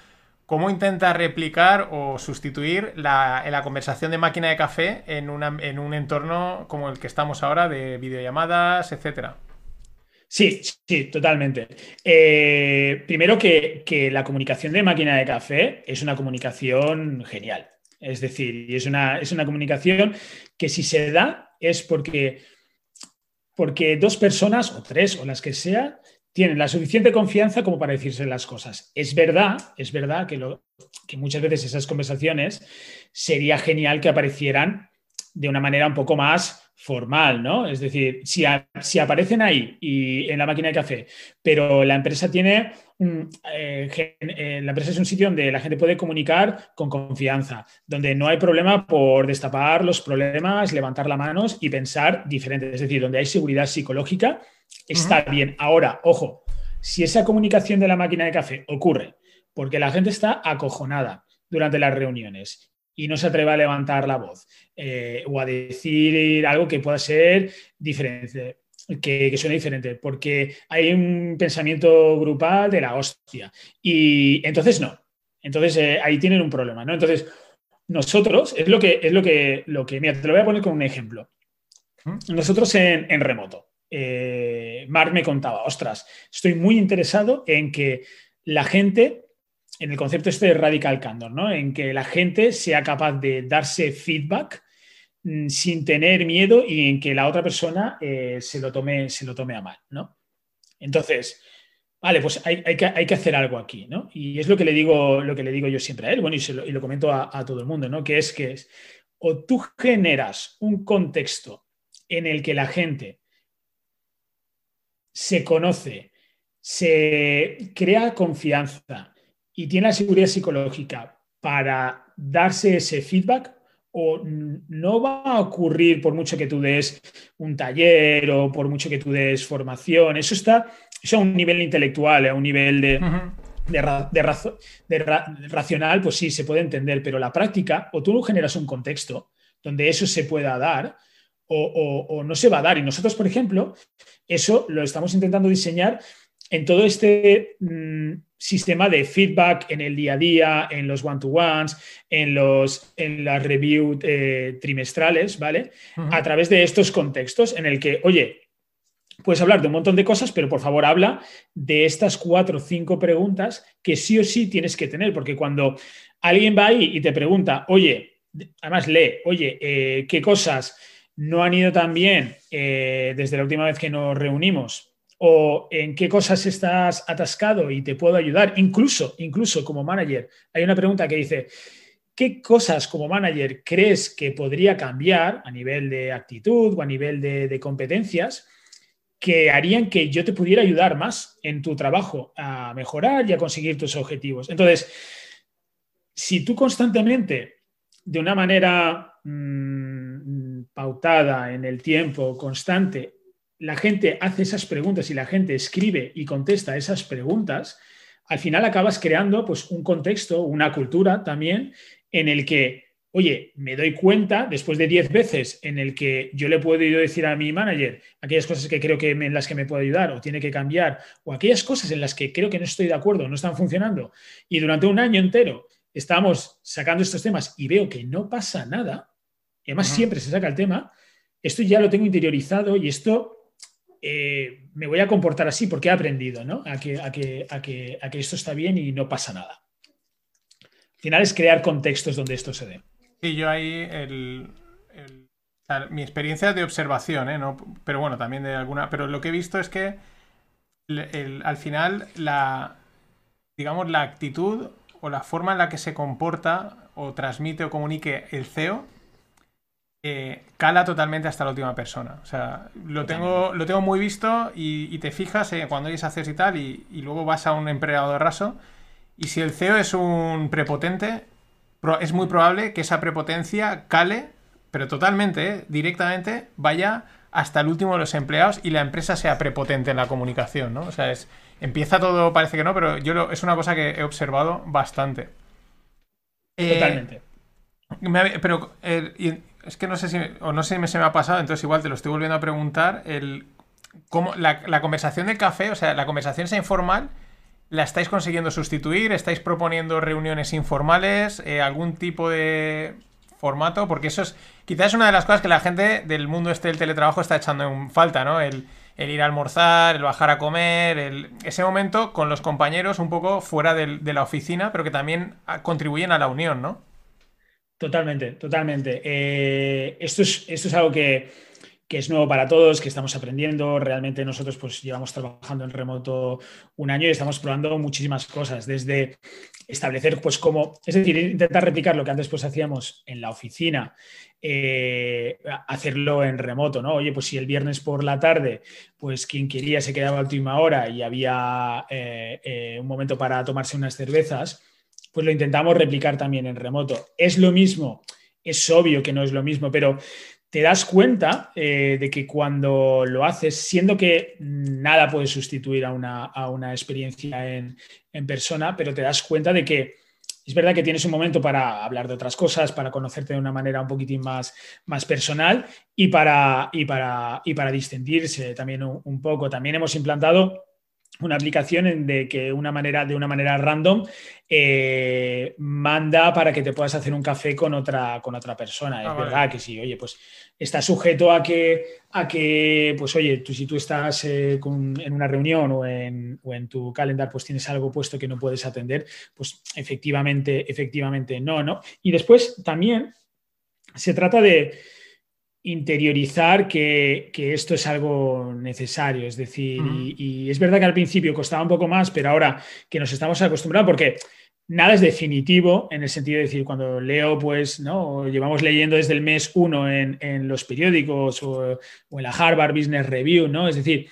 ¿Cómo intenta replicar o sustituir la, la conversación de máquina de café en, en, un entorno como el que estamos ahora de videollamadas, etcétera? Sí, sí, totalmente. Eh, primero que, la comunicación de máquina de café es una comunicación genial. Es decir, es una, es una comunicación que si se da es porque, porque dos personas, o tres, o las que sea, tienen la suficiente confianza como para decirse las cosas. Es verdad, es verdad que, lo, que muchas veces esas conversaciones sería genial que aparecieran de una manera un poco más formal, ¿no? Es decir, si, si, aparecen ahí y en la máquina de café, pero la empresa tiene, eh, eh, la empresa es un sitio donde la gente puede comunicar con confianza, donde no hay problema por destapar los problemas, levantar las manos y pensar diferente, es decir, donde hay seguridad psicológica, está bien. Ahora, ojo, si esa comunicación de la máquina de café ocurre porque la gente está acojonada durante las reuniones y no se atreve a levantar la voz eh, o a decir algo que pueda ser diferente, que, suene diferente, porque hay un pensamiento grupal de la hostia. Y entonces no. Entonces eh, ahí tienen un problema, ¿no? Entonces, nosotros, es lo que, es lo que, lo que, mira, te lo voy a poner con un ejemplo. Nosotros en, en remoto, eh, Mark me contaba, ostras, estoy muy interesado en que la gente, en el concepto este de radical candor, ¿no? en que la gente sea capaz de darse feedback mm, sin tener miedo y en que la otra persona eh, se, lo tome, se lo tome a mal. ¿no? Entonces, vale, pues hay, que, hay, que, hacer algo aquí, ¿no? Y es lo que le digo, lo que le digo yo siempre a él, bueno, y, lo, comento a, a, todo el mundo, ¿no? Que es que es, o tú generas un contexto en el que la gente se conoce, se crea confianza y tiene la seguridad psicológica para darse ese feedback, o no va a ocurrir por mucho que tú des un taller o por mucho que tú des formación. Eso está eso a un nivel intelectual, a un nivel de, de, racional, pues sí, se puede entender, pero la práctica, o tú generas un contexto donde eso se pueda dar, o, no se va a dar. Y nosotros, por ejemplo, eso lo estamos intentando diseñar en todo este mm, sistema de feedback en el día a día, en los one-to-ones, en, los, en las reviews eh, trimestrales, ¿vale? A través de estos contextos en el que, oye, puedes hablar de un montón de cosas, pero por favor habla de estas cuatro o cinco preguntas que sí o sí tienes que tener, porque cuando alguien va ahí y te pregunta, oye, además lee, oye, eh, ¿qué cosas no han ido tan bien eh, desde la última vez que nos reunimos o en qué cosas estás atascado y te puedo ayudar, incluso, incluso como manager. Hay una pregunta que dice, ¿qué cosas como manager crees que podría cambiar a nivel de actitud o a nivel de, competencias que harían que yo te pudiera ayudar más en tu trabajo a mejorar y a conseguir tus objetivos? Entonces, si tú constantemente, de una manera... Mm, pautada en el tiempo, constante, la gente hace esas preguntas y la gente escribe y contesta esas preguntas, al final acabas creando pues, un contexto, una cultura también en el que, oye, me doy cuenta después de 10 veces en el que yo le puedo decir a mi manager aquellas cosas que creo que en las que me puede ayudar o tiene que cambiar, o aquellas cosas en las que creo que no estoy de acuerdo, no están funcionando, y durante un año entero estamos sacando estos temas y veo que no pasa nada, y además siempre se saca el tema, esto ya lo tengo interiorizado y esto eh, me voy a comportar así porque he aprendido ¿no? a, que, esto está bien y no pasa nada. Al final es crear contextos donde esto se dé. Sí, yo ahí mi experiencia de observación, ¿eh? pero bueno, también de alguna. Pero lo que he visto es que al final la digamos la actitud o la forma en la que se comporta o transmite o comunique el CEO eh, cala totalmente hasta la última persona. O sea, lo tengo, lo tengo muy visto y, te fijas eh, cuando hayas haces y tal, y, luego vas a un empleado de raso. Y si el CEO es un prepotente, es muy probable que esa prepotencia cale, pero totalmente, eh, directamente, vaya hasta el último de los empleados y la empresa sea prepotente en la comunicación, ¿no? O sea, es, empieza todo, parece que no, pero yo es una cosa que he observado bastante. Totalmente. pero es que no sé si, o no sé si me, se me ha pasado, entonces igual te lo estoy volviendo a preguntar, el, cómo, la, conversación del café, o sea, la conversación esa informal, ¿La estáis consiguiendo sustituir? ¿Estáis proponiendo reuniones informales? Eh, ¿Algún tipo de formato? Porque eso es quizás una de las cosas que la gente del mundo este del teletrabajo está echando en falta, ¿no? El, ir a almorzar, el bajar a comer, ese momento con los compañeros un poco fuera de la oficina, pero que también contribuyen a la unión, ¿no? Totalmente, totalmente. Eh, esto, es, esto es algo que que es nuevo para todos, que estamos aprendiendo. Realmente nosotros pues llevamos trabajando en remoto un año y estamos probando muchísimas cosas, desde establecer pues cómo, es decir, intentar replicar lo que antes pues hacíamos en la oficina, eh, hacerlo en remoto, ¿no? Oye, pues si el viernes por la tarde, pues quien quería se quedaba a última hora y había eh, eh, un momento para tomarse unas cervezas, pues lo intentamos replicar también en remoto. Es lo mismo, es obvio que no es lo mismo, pero te das cuenta eh, de que cuando lo haces, siendo que nada puede sustituir a una, experiencia en, persona, pero te das cuenta de que es verdad que tienes un momento para hablar de otras cosas, para conocerte de una manera un poquitín más, más personal y para, y, para, y para distendirse también un poco. También hemos implantado una aplicación en de que una manera, de una manera random eh, manda para que te puedas hacer un café con otra, con otra persona. es ah, verdad que sí, oye, pues está sujeto a que, a que pues oye, tú, si tú estás eh, en una reunión o en, o en tu calendar, pues tienes algo puesto que no puedes atender, pues efectivamente, efectivamente no, ¿no? Y después también se trata de interiorizar que, esto es algo necesario. Es decir, y, es verdad que al principio costaba un poco más, pero ahora que nos estamos acostumbrando, porque nada es definitivo en el sentido de decir, cuando leo, pues, ¿no? Llevamos leyendo desde el mes uno en, los periódicos o, en la Harvard Business Review, ¿no? Es decir,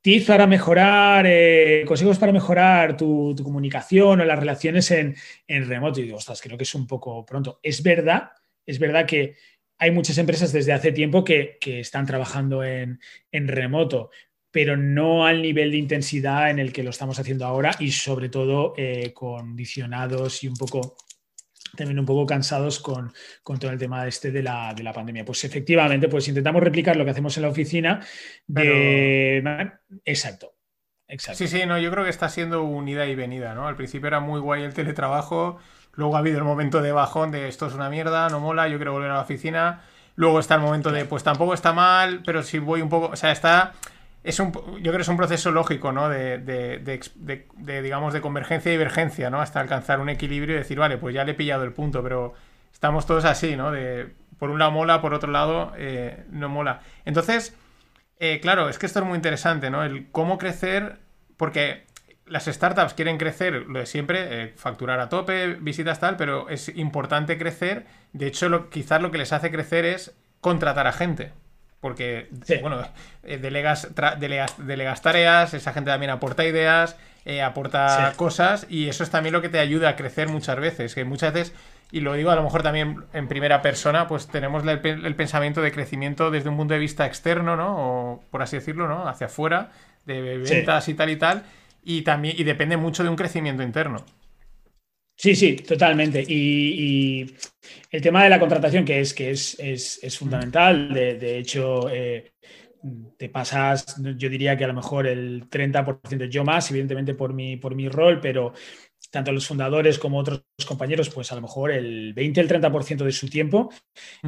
tips para mejorar, eh, consejos para mejorar tu, comunicación o las relaciones en, en remoto. Y digo, ostras, creo que es un poco pronto. Es verdad, es verdad que hay muchas empresas desde hace tiempo que, están trabajando en, remoto, pero no al nivel de intensidad en el que lo estamos haciendo ahora y sobre todo eh, condicionados y un poco también un poco cansados con, todo el tema este de la, de la, pandemia. Pues efectivamente, pues intentamos replicar lo que hacemos en la oficina. Exacto. Exacto. Sí, sí, no, yo creo que está siendo unida y venida, ¿no? Al principio era muy guay el teletrabajo, Luego ha habido el momento de bajón de esto es una mierda, no mola, yo quiero volver a la oficina. Luego está el momento de pues tampoco está mal, pero si voy un poco, o sea, está es un, yo creo que es un proceso lógico, ¿no? De, de, digamos, de convergencia y divergencia, ¿no? Hasta alcanzar un equilibrio y decir, vale, pues ya le he pillado el punto, pero estamos todos así, ¿no? De, por un lado mola, por otro lado eh, no mola. Entonces, eh, claro, es que esto es muy interesante, ¿no? El cómo crecer, porque las startups quieren crecer, lo de siempre, eh, facturar a tope, visitas tal, pero es importante crecer. De hecho, lo, quizás lo que les hace crecer es contratar a gente. Porque, bueno, eh, delegas, delegas, tareas, esa gente también aporta ideas, eh, aporta cosas, y eso es también lo que te ayuda a crecer muchas veces. Que muchas veces, y lo digo a lo mejor también en primera persona, pues tenemos el, pensamiento de crecimiento desde un punto de vista externo, ¿no? O por así decirlo, ¿no? Hacia afuera, de ventas y tal y tal y también y depende mucho de un crecimiento interno. Sí, sí, totalmente. Y, el tema de la contratación, que es, que es, es, fundamental, de, hecho, eh, te pasas, yo diría que a lo mejor el 30%, yo más, evidentemente por mi, por mi rol, pero tanto los fundadores como otros compañeros, pues a lo mejor el 20, el 30% de su tiempo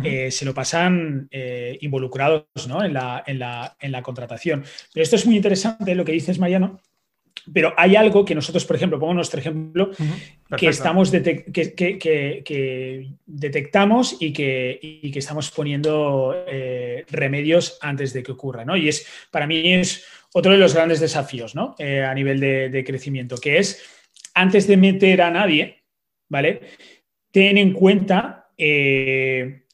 eh, se lo pasan eh, involucrados ¿no? en, la, en, la, en la contratación. Pero esto es muy interesante, lo que dices, Mariano, pero hay algo que nosotros, por ejemplo, pongo nuestro ejemplo, que, estamos que, detectamos y que, que estamos poniendo eh, remedios antes de que ocurra. ¿no? Y es, para mí es otro de los grandes desafíos ¿no? Eh, a nivel de, crecimiento, que es, antes de meter a nadie, ¿vale? Ten en cuenta eh,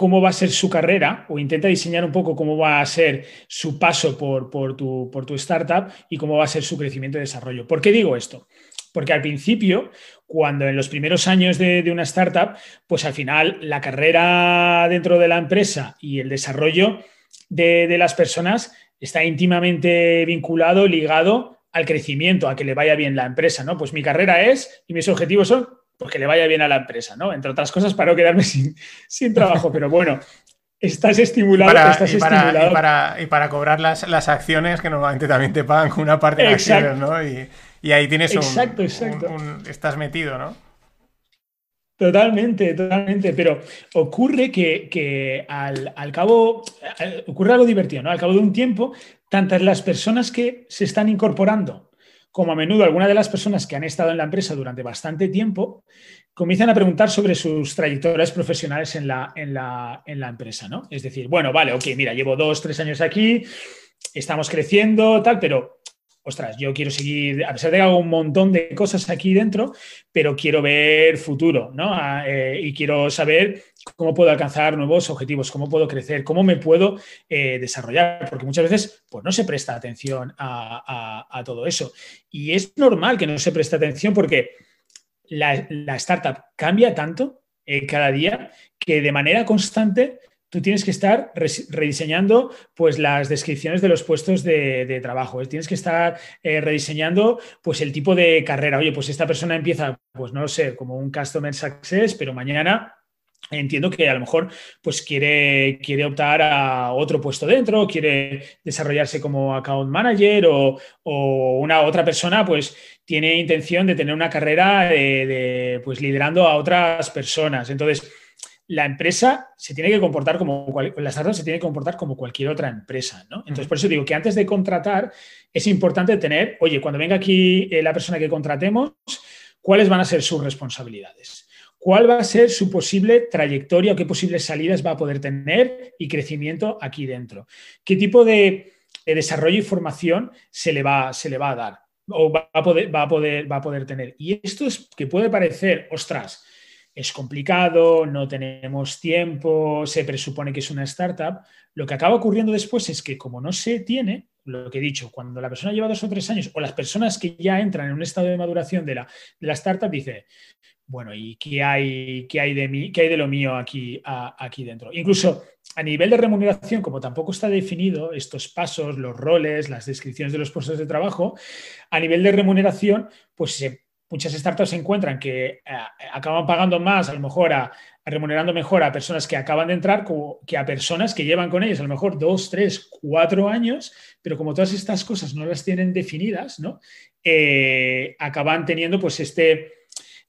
cómo va a ser su carrera o intenta diseñar un poco cómo va a ser su paso por, tu startup y cómo va a ser su crecimiento y desarrollo. ¿Por qué digo esto? Porque al principio, cuando en los primeros años de, una startup, pues al final la carrera dentro de la empresa y el desarrollo de, de las personas está íntimamente vinculado, ligado al crecimiento, a que le vaya bien la empresa, ¿no? Pues mi carrera es y mis objetivos son porque le vaya bien a la empresa, ¿no? Entre otras cosas, para no quedarme sin, sin trabajo, pero bueno, estás estimulado. y para, Y para, cobrar las, acciones que normalmente también te pagan con una parte de acciones, ¿no? Y, y ahí tienes exacto, exacto. estás metido, ¿no? Totalmente, totalmente. Pero ocurre que, al, al, cabo, ocurre algo divertido, ¿no? Al cabo de un tiempo, tantas las personas que se están incorporando como a menudo algunas de las personas que han estado en la empresa durante bastante tiempo comienzan a preguntar sobre sus trayectorias profesionales en la, en la, en la empresa, ¿no? Es decir, bueno, vale, ok, mira, llevo dos, tres años aquí, estamos creciendo, tal, pero ostras, yo quiero seguir, a pesar de que hago un montón de cosas aquí dentro, pero quiero ver futuro, ¿no? Ah, eh, y quiero saber cómo puedo alcanzar nuevos objetivos, cómo puedo crecer, cómo me puedo eh, desarrollar, porque muchas veces pues, no se presta atención a, todo eso. Y es normal que no se preste atención porque la, startup cambia tanto eh, cada día que de manera constante tú tienes que estar rediseñando pues, las descripciones de los puestos de, trabajo, tienes que estar eh, rediseñando pues, el tipo de carrera. Oye, pues esta persona empieza, pues no lo sé, como un Customer Success, pero mañana entiendo que a lo mejor pues quiere, quiere optar a otro puesto dentro, quiere desarrollarse como account manager o, una otra persona pues tiene intención de tener una carrera de, pues liderando a otras personas. Entonces, la empresa se tiene que comportar como la startup se tiene que comportar como cualquier otra empresa, ¿no? Entonces, por eso digo que antes de contratar es importante tener, oye, cuando venga aquí eh, la persona que contratemos, ¿cuáles van a ser sus responsabilidades? ¿Cuál va a ser su posible trayectoria o qué posibles salidas va a poder tener y crecimiento aquí dentro? ¿Qué tipo de, desarrollo y formación se le va, se le va a dar o va a poder, va a poder, va a poder tener? Y esto es que puede parecer, ostras, es complicado, no tenemos tiempo, se presupone que es una startup. Lo que acaba ocurriendo después es que como no se tiene, lo que he dicho, cuando la persona lleva dos o tres años o las personas que ya entran en un estado de maduración de la, de la startup, dice, bueno, ¿y qué hay, qué hay de mí, qué hay de lo mío aquí, aquí dentro? Incluso a nivel de remuneración, como tampoco está definido estos pasos, los roles, las descripciones de los puestos de trabajo, a nivel de remuneración, pues muchas startups se encuentran que eh, acaban pagando más, a lo mejor a, remunerando mejor a personas que acaban de entrar que a personas que llevan con ellos a lo mejor dos, tres, cuatro años, pero como todas estas cosas no las tienen definidas, ¿no? Eh, acaban teniendo pues este,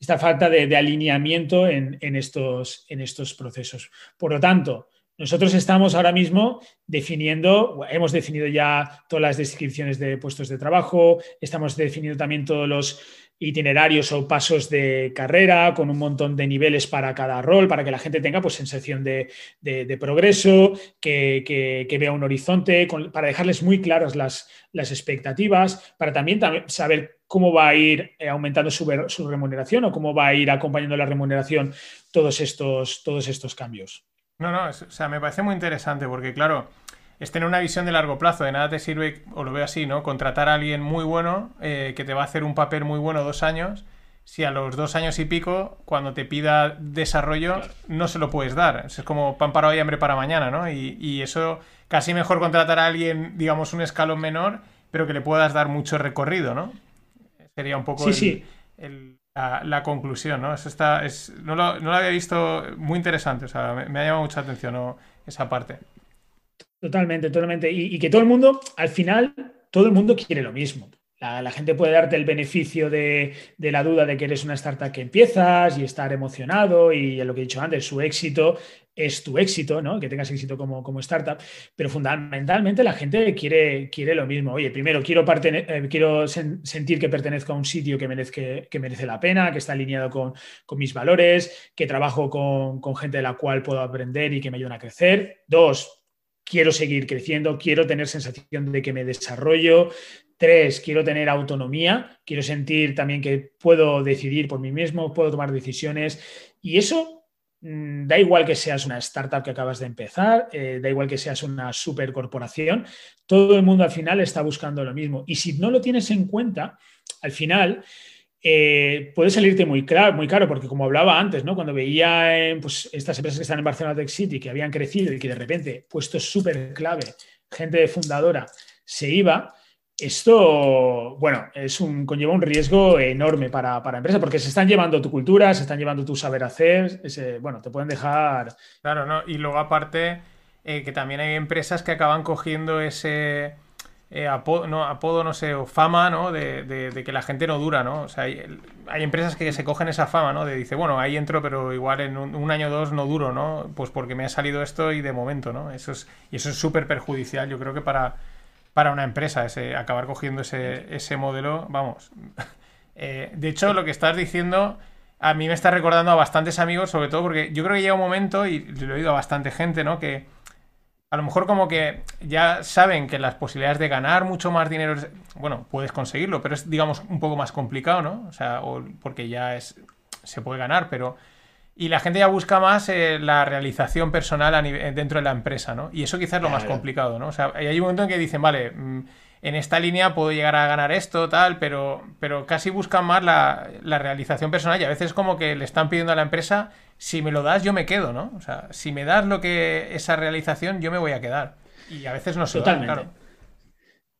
esta falta de, alineamiento en, estos, en estos procesos. Por lo tanto, nosotros estamos ahora mismo definiendo, hemos definido ya todas las descripciones de puestos de trabajo, estamos definiendo también todos los itinerarios o pasos de carrera con un montón de niveles para cada rol, para que la gente tenga pues, sensación de, progreso, que, vea un horizonte, para dejarles muy claras las, expectativas, para también, saber cómo va a ir eh, aumentando su, su, remuneración o cómo va a ir acompañando la remuneración todos estos, todos estos cambios. No, no, o sea, me parece muy interesante porque, claro, es tener una visión de largo plazo. De nada te sirve, o lo veo así, ¿no? Contratar a alguien muy bueno eh, que te va a hacer un papel muy bueno dos años. Si a los dos años y pico, cuando te pida desarrollo, no se lo puedes dar. Es como pan para hoy, hambre para mañana, ¿no? Y, eso casi mejor contratar a alguien, digamos, un escalón menor, pero que le puedas dar mucho recorrido, ¿no? Sería un poco la, conclusión, ¿no? Eso está, es, no, lo, no, lo, había visto muy interesante, o sea, me, ha llamado mucha atención esa parte. Totalmente, totalmente. Y, que todo el mundo, al final, todo el mundo quiere lo mismo. La, gente puede darte el beneficio de, la duda de que eres una startup que empiezas y estar emocionado y lo que he dicho antes, su éxito es tu éxito, ¿no? Que tengas éxito como, como startup, pero fundamentalmente la gente quiere, quiere lo mismo. Oye, primero quiero, eh, quiero sentir que pertenezco a un sitio que, merezca, que merece la pena, que está alineado con, mis valores, que trabajo con, con gente de la cual puedo aprender y que me ayudan a crecer. Dos, quiero seguir creciendo, quiero tener sensación de que me desarrollo. Tres, quiero tener autonomía, quiero sentir también que puedo decidir por mí mismo, puedo tomar decisiones. Y eso da igual que seas una startup que acabas de empezar, eh, da igual que seas una supercorporación, todo el mundo al final está buscando lo mismo. Y si no lo tienes en cuenta, al final eh, puede salirte muy, claro, muy caro, porque como hablaba antes, ¿no? cuando veía pues, estas empresas que están en Barcelona Tech City, que habían crecido y que de repente, puestos súper clave, gente fundadora, se iba, esto, bueno, es un, conlleva un riesgo enorme para, para empresas, porque se están llevando tu cultura, se están llevando tu saber hacer, bueno, te pueden dejar... Claro, ¿no? Y luego aparte, eh, que también hay empresas que acaban cogiendo ese eh, apodo, no, apodo, no sé, o fama, ¿no? De, que la gente no dura, ¿no? O sea, hay, empresas que se cogen esa fama, ¿no? De dice, bueno, ahí entro, pero igual en un, año o dos no duro, ¿no? Pues porque me ha salido esto y de momento, ¿no? Eso es, y eso es súper perjudicial, yo creo que para, para una empresa, ese, acabar cogiendo ese, ese modelo, vamos. Eh, de hecho, lo que estás diciendo a mí me está recordando a bastantes amigos, sobre todo porque yo creo que llega un momento, y lo he oído a bastante gente, ¿no? Que a lo mejor como que ya saben que las posibilidades de ganar mucho más dinero, bueno, puedes conseguirlo, pero es digamos un poco más complicado, ¿no? O sea, porque ya es se puede ganar, pero y la gente ya busca más eh, la realización personal a dentro de la empresa, ¿no? Y eso quizás es lo más complicado, ¿no? O sea, hay un momento en que dicen, vale, mm, en esta línea puedo llegar a ganar esto, tal, pero, pero casi buscan más la, la realización personal y a veces como que le están pidiendo a la empresa si me lo das, yo me quedo, ¿no? O sea, si me das lo que esa realización, yo me voy a quedar. Y a veces no se totalmente. claro.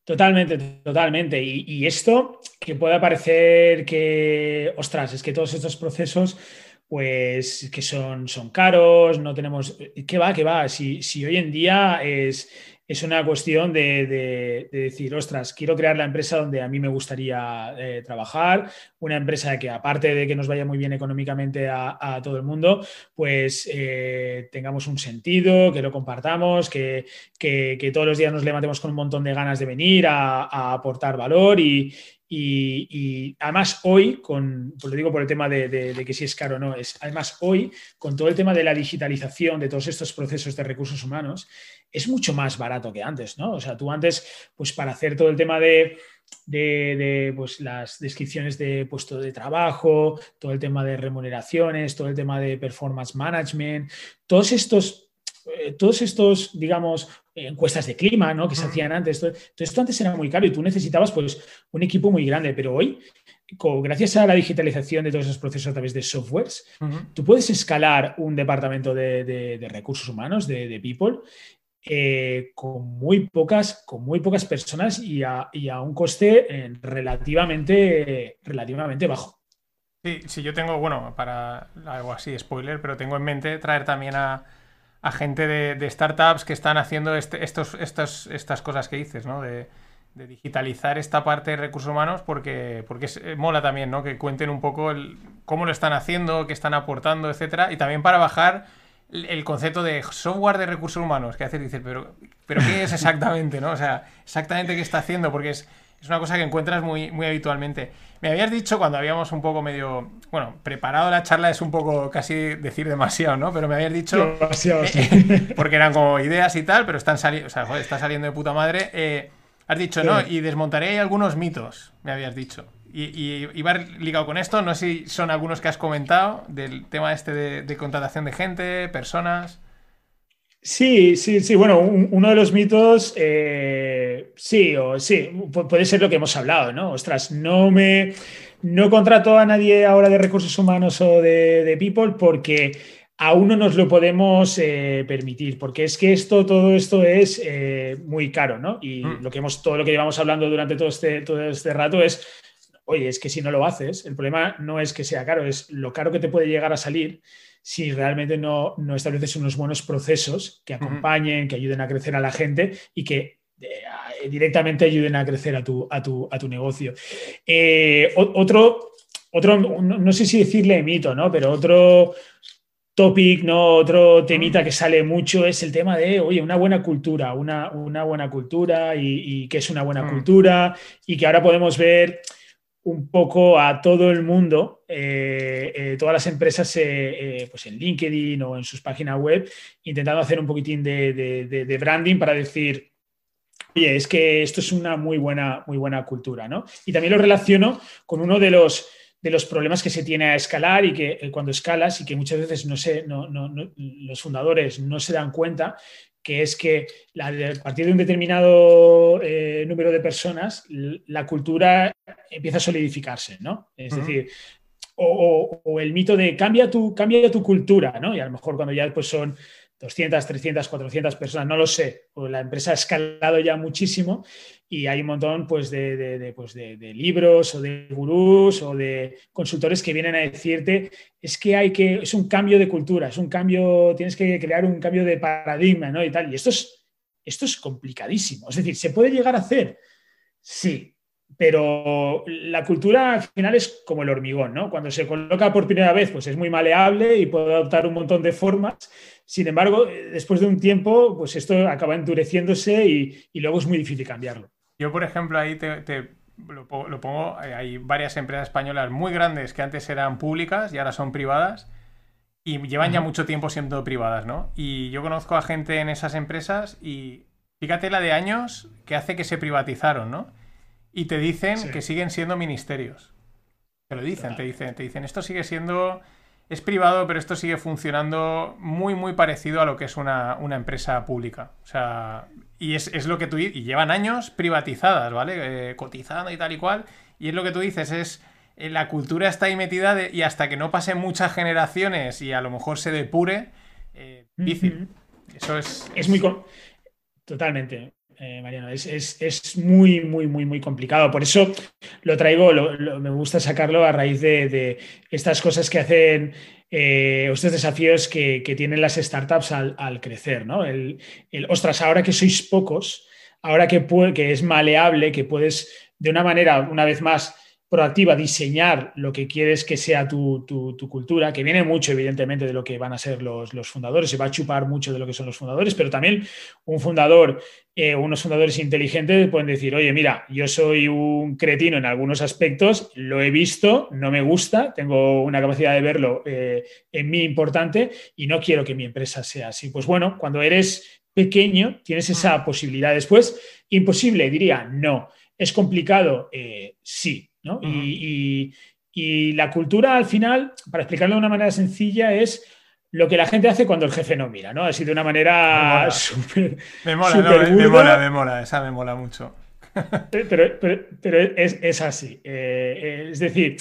Totalmente, totalmente. Y, esto que puede parecer que, ostras, es que todos estos procesos, pues que son, son caros, no tenemos. ¿Qué va? ¿Qué va? Si, si hoy en día es es una cuestión de, decir, ostras, quiero crear la empresa donde a mí me gustaría eh, trabajar, una empresa que aparte de que nos vaya muy bien económicamente a, todo el mundo, pues eh, tengamos un sentido, que lo compartamos, que, todos los días nos levantemos con un montón de ganas de venir a, aportar valor y, además hoy, con, pues lo digo por el tema de, de, que si es caro o no, es además hoy, con todo el tema de la digitalización de todos estos procesos de recursos humanos, es mucho más barato que antes, ¿no? O sea, tú antes, pues para hacer todo el tema de, pues, las descripciones de puesto de trabajo, todo el tema de remuneraciones, todo el tema de performance management, todos estos eh, todos estos, digamos, encuestas de clima, ¿no? Que se hacían antes. Todo, esto antes era muy caro y tú necesitabas, pues, un equipo muy grande, pero hoy, gracias a la digitalización de todos esos procesos a través de softwares, tú puedes escalar un departamento de, recursos humanos, de, people, eh, con, muy pocas, con muy pocas personas y a, un coste eh, relativamente, relativamente bajo. Sí, sí, yo tengo, bueno, para algo así, spoiler, pero tengo en mente traer también a, gente de, startups que están haciendo este, estos, estas cosas que dices, ¿no? De, digitalizar esta parte de recursos humanos porque, porque eh, mola también, ¿no? Que cuenten un poco cómo lo están haciendo, qué están aportando, etcétera, y también para bajar el concepto de software de recursos humanos, que hace dice, pero, pero ¿qué es exactamente? ¿no? O sea, exactamente qué está haciendo, porque es, es una cosa que encuentras muy, muy habitualmente. Me habías dicho cuando habíamos un poco medio, bueno, preparado la charla es un poco casi decir demasiado, ¿no? Pero me habías dicho, demasiado, porque eran como ideas y tal, pero están saliendo, o sea, joder, está saliendo de puta madre. Eh, has dicho, ¿no? Y desmontaré algunos mitos, me habías dicho. Y, y, iba ligado con esto, no sé si son algunos que has comentado del tema este de, contratación de gente, personas. Sí, sí, sí. Bueno, uno de los mitos, eh, sí, o sí, puede ser lo que hemos hablado, ¿no? Ostras, no me, no contrato a nadie ahora de recursos humanos o de, people porque aún no nos lo podemos eh, permitir, porque es que esto, todo esto es eh, muy caro, ¿no? Y mm. lo que hemos, todo lo que llevamos hablando durante todo este, todo este rato es Oye, es que si no lo haces, el problema no es que sea caro, es lo caro que te puede llegar a salir si realmente no, estableces unos buenos procesos que acompañen, que ayuden a crecer a la gente y que eh, directamente ayuden a crecer a tu, a tu, a tu negocio. Eh, otro, otro no, sé si decirle mito, ¿no? Pero otro topic, ¿no? Otro temita que sale mucho es el tema de, oye, una buena cultura, una, una buena cultura y, y qué es una buena cultura y que ahora podemos ver un poco a todo el mundo, eh, eh, todas las empresas eh, pues en LinkedIn o en sus páginas web, intentando hacer un poquitín de, branding para decir, oye, es que esto es una muy buena, muy buena cultura, ¿no? Y también lo relaciono con uno de los, de los problemas que se tiene a escalar y que cuando escalas y que muchas veces no sé, no, los fundadores no se dan cuenta, que es que a partir de un determinado eh, número de personas, la cultura empieza a solidificarse, ¿no? Es decir, o, el mito de cambia tu, cambia tu cultura, ¿no? Y a lo mejor cuando ya pues, son 200, 300, 400 personas, no lo sé, o la empresa ha escalado ya muchísimo y hay un montón pues, de, pues, de, libros o de gurús o de consultores que vienen a decirte es que hay que, es un cambio de cultura, es un cambio, tienes que crear un cambio de paradigma, ¿no? Y tal. Y esto es esto es complicadísimo. Es decir, ¿se puede llegar a hacer? Sí, pero la cultura al final es como el hormigón, ¿no? Cuando se coloca por primera vez, pues es muy maleable y puede adoptar un montón de formas. Sin embargo, después de un tiempo, pues esto acaba endureciéndose y, luego es muy difícil cambiarlo. Yo, por ejemplo, ahí te, lo, pongo, hay varias empresas españolas muy grandes que antes eran públicas y ahora son privadas y llevan ya mucho tiempo siendo privadas, ¿no? Y yo conozco a gente en esas empresas y fíjate la de años que hace que se privatizaron, ¿no? Y te dicen que siguen siendo ministerios. Te lo dicen, te dicen, te dicen, esto sigue siendo, es privado, pero esto sigue funcionando muy, muy parecido a lo que es una, empresa pública. O sea, y es, lo que tú y llevan años privatizadas, ¿vale? Eh, cotizando y tal y cual. Y es lo que tú dices, es eh, la cultura está ahí metida y hasta que no pasen muchas generaciones y a lo mejor se depure, eh, difícil. Eso es. Es muy. Totalmente. Eh, Mariano, es, muy, muy, muy, muy complicado. Por eso lo traigo, me gusta sacarlo a raíz de, estas cosas que hacen, estos desafíos que, tienen las startups al, crecer, ¿no? El, ostras, ahora que sois pocos, ahora que, que es maleable, que puedes de una manera, una vez más, proactiva, diseñar lo que quieres que sea tu, cultura, que viene mucho evidentemente de lo que van a ser los, fundadores, se va a chupar mucho de lo que son los fundadores, pero también un fundador, eh, unos fundadores inteligentes pueden decir, oye, mira, yo soy un cretino en algunos aspectos, lo he visto, no me gusta, tengo una capacidad de verlo eh, en mí importante y no quiero que mi empresa sea así. Pues bueno, cuando eres pequeño tienes esa posibilidad. Después, imposible, diría, no. ¿Es complicado? Eh, sí y, la cultura, al final, para explicarlo de una manera sencilla, es lo que la gente hace cuando el jefe no mira, ¿no? Así de una manera súper. Me mola, me, mola, me mola, esa me mola mucho. pero, es, así. Eh, es decir,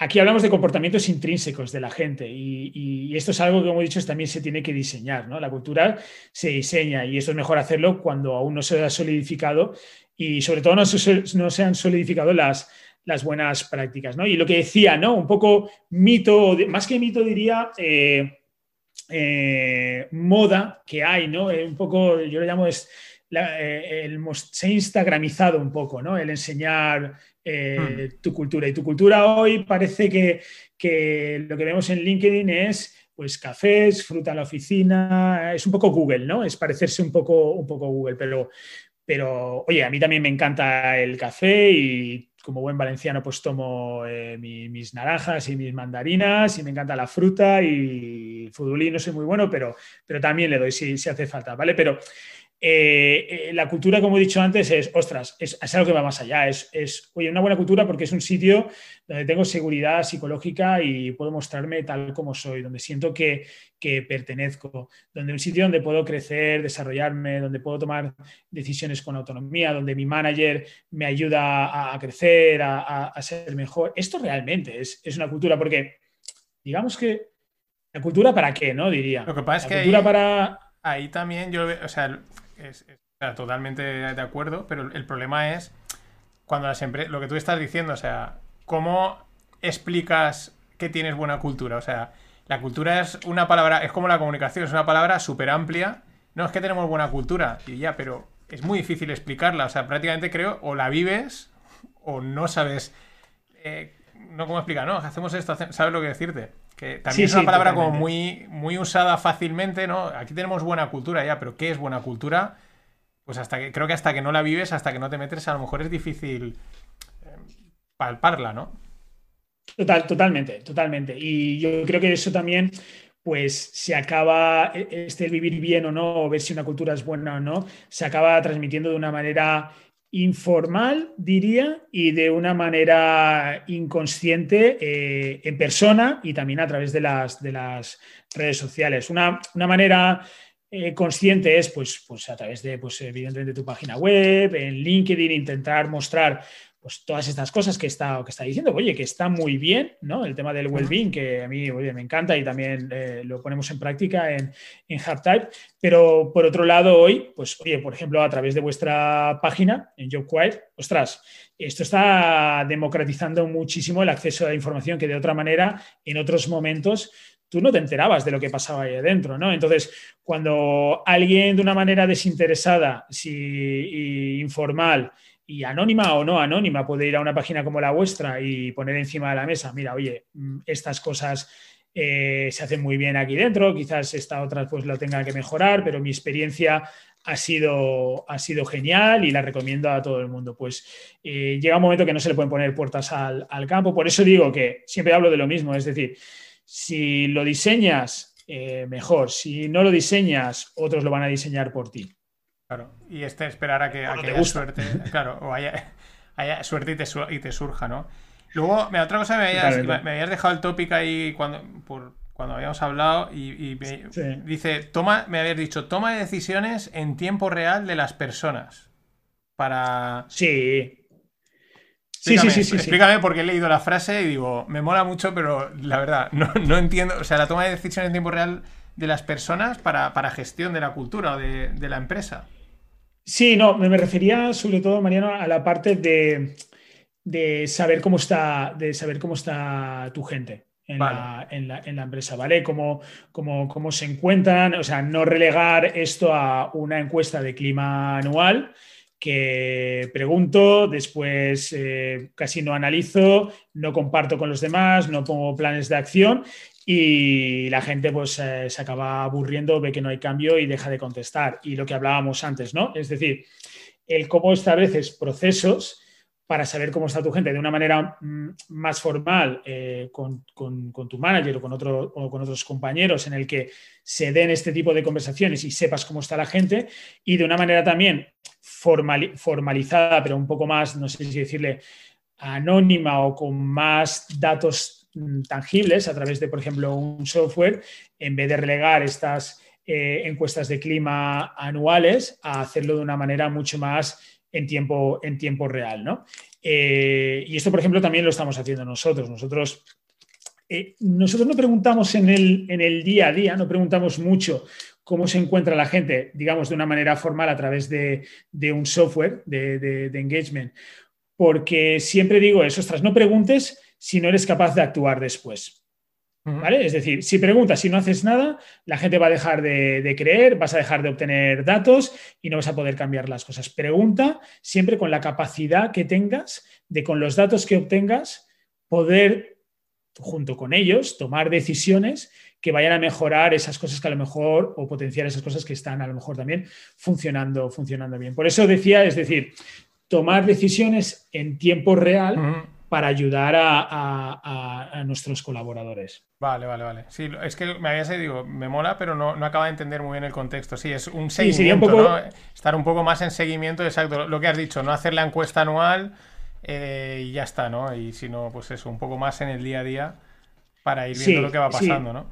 aquí hablamos de comportamientos intrínsecos de la gente y, esto es algo que, como he dicho, también se tiene que diseñar, ¿no? La cultura se diseña y eso es mejor hacerlo cuando aún no se ha solidificado y sobre todo no no se han solidificado las las buenas prácticas. ¿no? Y lo que decía, ¿no? Un poco mito, más que mito diría eh, eh, moda que hay, ¿no? Eh, un poco, yo lo llamo es el, se ha instagramizado un poco, ¿no? El enseñar hmm. tu cultura. Y tu cultura hoy parece que, que lo que vemos en LinkedIn es pues cafés, fruta en la oficina, es un poco Google, ¿no? Es parecerse un poco, un poco Google, pero, pero oye, a mí también me encanta el café y como buen valenciano, pues tomo eh, mis naranjas y mis mandarinas y me encanta la fruta y el futbolín no soy muy bueno, pero, pero también le doy si, si hace falta, ¿vale? Pero eh, eh, la cultura, como he dicho antes, es, ostras, es, algo que va más allá. Es, es, oye, una buena cultura porque es un sitio donde tengo seguridad psicológica y puedo mostrarme tal como soy, donde siento que, pertenezco, donde un sitio donde puedo crecer, desarrollarme, donde puedo tomar decisiones con autonomía, donde mi manager me ayuda a, crecer, a, ser mejor. Esto realmente es, una cultura porque, digamos que, ¿la cultura para qué? ¿No? Diría. Lo que pasa es que. para ahí también yo, o sea, es, totalmente de acuerdo, pero el problema es cuando las empresas, lo que tú estás diciendo, o sea, ¿cómo explicas que tienes buena cultura? O sea, la cultura es una palabra, es como la comunicación, es una palabra súper amplia. No es que tenemos buena cultura, y ya, pero es muy difícil explicarla. O sea, prácticamente creo, o la vives o no sabes. Eh, no cómo explicar, no, hacemos esto, sabes lo que decirte. Que también es una palabra como muy, muy usada fácilmente, ¿no? Aquí tenemos buena cultura ya, pero ¿qué es buena cultura? Pues hasta que, creo que hasta que no la vives, hasta que no te metes, a lo mejor es difícil eh, palparla, ¿no? Total, totalmente, totalmente. Y yo creo que eso también, pues se acaba, e, este vivir bien o no, o ver si una cultura es buena o no, se acaba transmitiendo de una manera informal, diría, y de una manera inconsciente eh, en persona y también a través de las, de las redes sociales. Una, manera eh, consciente es, pues, pues a través de, pues, evidentemente, tu página web, en LinkedIn, intentar mostrar pues todas estas cosas que está, que está diciendo, oye, que está muy bien, ¿no? El tema del well-being, que a mí, oye, me encanta y también eh, lo ponemos en práctica en, en HubType, pero por otro lado, hoy, pues, oye, por ejemplo, a través de vuestra página, en JobQuire, ostras, esto está democratizando muchísimo el acceso a la información que de otra manera, en otros momentos, tú no te enterabas de lo que pasaba ahí adentro, ¿no? Entonces, cuando alguien de una manera desinteresada y informal y anónima o no anónima puede ir a una página como la vuestra y poner encima de la mesa, mira, oye, mm, estas cosas eh, se hacen muy bien aquí dentro, quizás esta otra pues lo tenga que mejorar, pero mi experiencia ha sido, ha sido genial y la recomiendo a todo el mundo. Pues eh, llega un momento que no se le pueden poner puertas al, campo, por eso digo que siempre hablo de lo mismo, es decir, si lo diseñas, eh, mejor, si no lo diseñas, otros lo van a diseñar por ti. Claro, y este esperar a que, a haya suerte, claro, o haya, suerte y te, surja, ¿no? Luego, otra cosa, me habías, dejado el tópico ahí cuando, por, cuando habíamos hablado y, dice, toma, me habías dicho, toma decisiones en tiempo real de las personas para... Sí. sí, sí, sí, sí, Explícame porque he leído la frase y digo, me mola mucho, pero la verdad, no, entiendo, o sea, la toma de decisiones en tiempo real de las personas para, gestión de la cultura o de la empresa. Sí, no, me refería sobre todo, Mariano, a la parte de, saber cómo está, de saber cómo está tu gente. En, la, empresa, ¿vale? Cómo, cómo, se encuentran, o sea, no relegar esto a una encuesta de clima anual, que pregunto, después eh, casi no analizo, no comparto con los demás, no pongo planes de acción y la gente pues eh, se acaba aburriendo, ve que no hay cambio y deja de contestar. Y lo que hablábamos antes, ¿no? Es decir, el cómo estableces procesos para saber cómo está tu gente de una manera mm, más formal eh, con, tu manager o con, con otros compañeros en el que se den este tipo de conversaciones y sepas cómo está la gente y de una manera también formalizada, pero un poco más, no sé si decirle, anónima o con más datos tangibles a través de, por ejemplo, un software, en vez de relegar estas eh, encuestas de clima anuales, a hacerlo de una manera mucho más en tiempo, en tiempo real. ¿no? Eh, y esto, por ejemplo, también lo estamos haciendo nosotros. Nosotros, eh, nosotros no preguntamos en el, en el día a día, no preguntamos mucho cómo se encuentra la gente, digamos, de una manera formal a través de, un software de, de, engagement. Porque siempre digo eso, ostras, no preguntes si no eres capaz de actuar después. ¿Vale? Es decir, si preguntas, si no haces nada, la gente va a dejar de, creer, vas a dejar de obtener datos y no vas a poder cambiar las cosas. Pregunta siempre con la capacidad que tengas de con los datos que obtengas poder, junto con ellos, tomar decisiones que vayan a mejorar esas cosas que a lo mejor, o potenciar esas cosas que están a lo mejor también funcionando, funcionando bien. Por eso decía, es decir, tomar decisiones en tiempo real para ayudar a, nuestros colaboradores. Vale, vale, vale. Sí, es que me había digo, me mola, pero no, no acaba de entender muy bien el contexto. Sí, es un seguimiento, un poco... Estar un poco más en seguimiento, exacto. Lo que has dicho, no hacer la encuesta anual eh, y ya está, ¿no? Y sino, pues eso, un poco más en el día a día para ir viendo lo que va pasando, ¿no?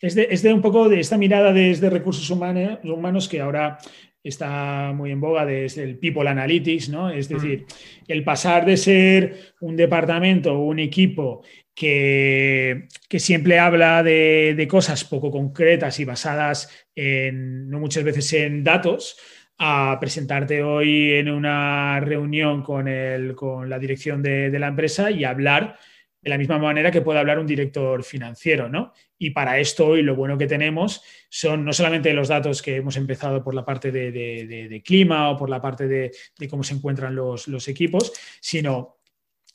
Es de, es de, un poco de esta mirada desde recursos humanos, humanos que ahora está muy en boga desde el People Analytics, ¿no? Es decir, el pasar de ser un departamento o un equipo que, siempre habla de, cosas poco concretas y basadas en, no muchas veces en datos, a presentarte hoy en una reunión con, el, con la dirección de, de la empresa y hablar de la misma manera que puede hablar un director financiero, ¿no? Y para esto hoy lo bueno que tenemos son no solamente los datos que hemos empezado por la parte de, clima o por la parte de, cómo se encuentran los, los equipos, sino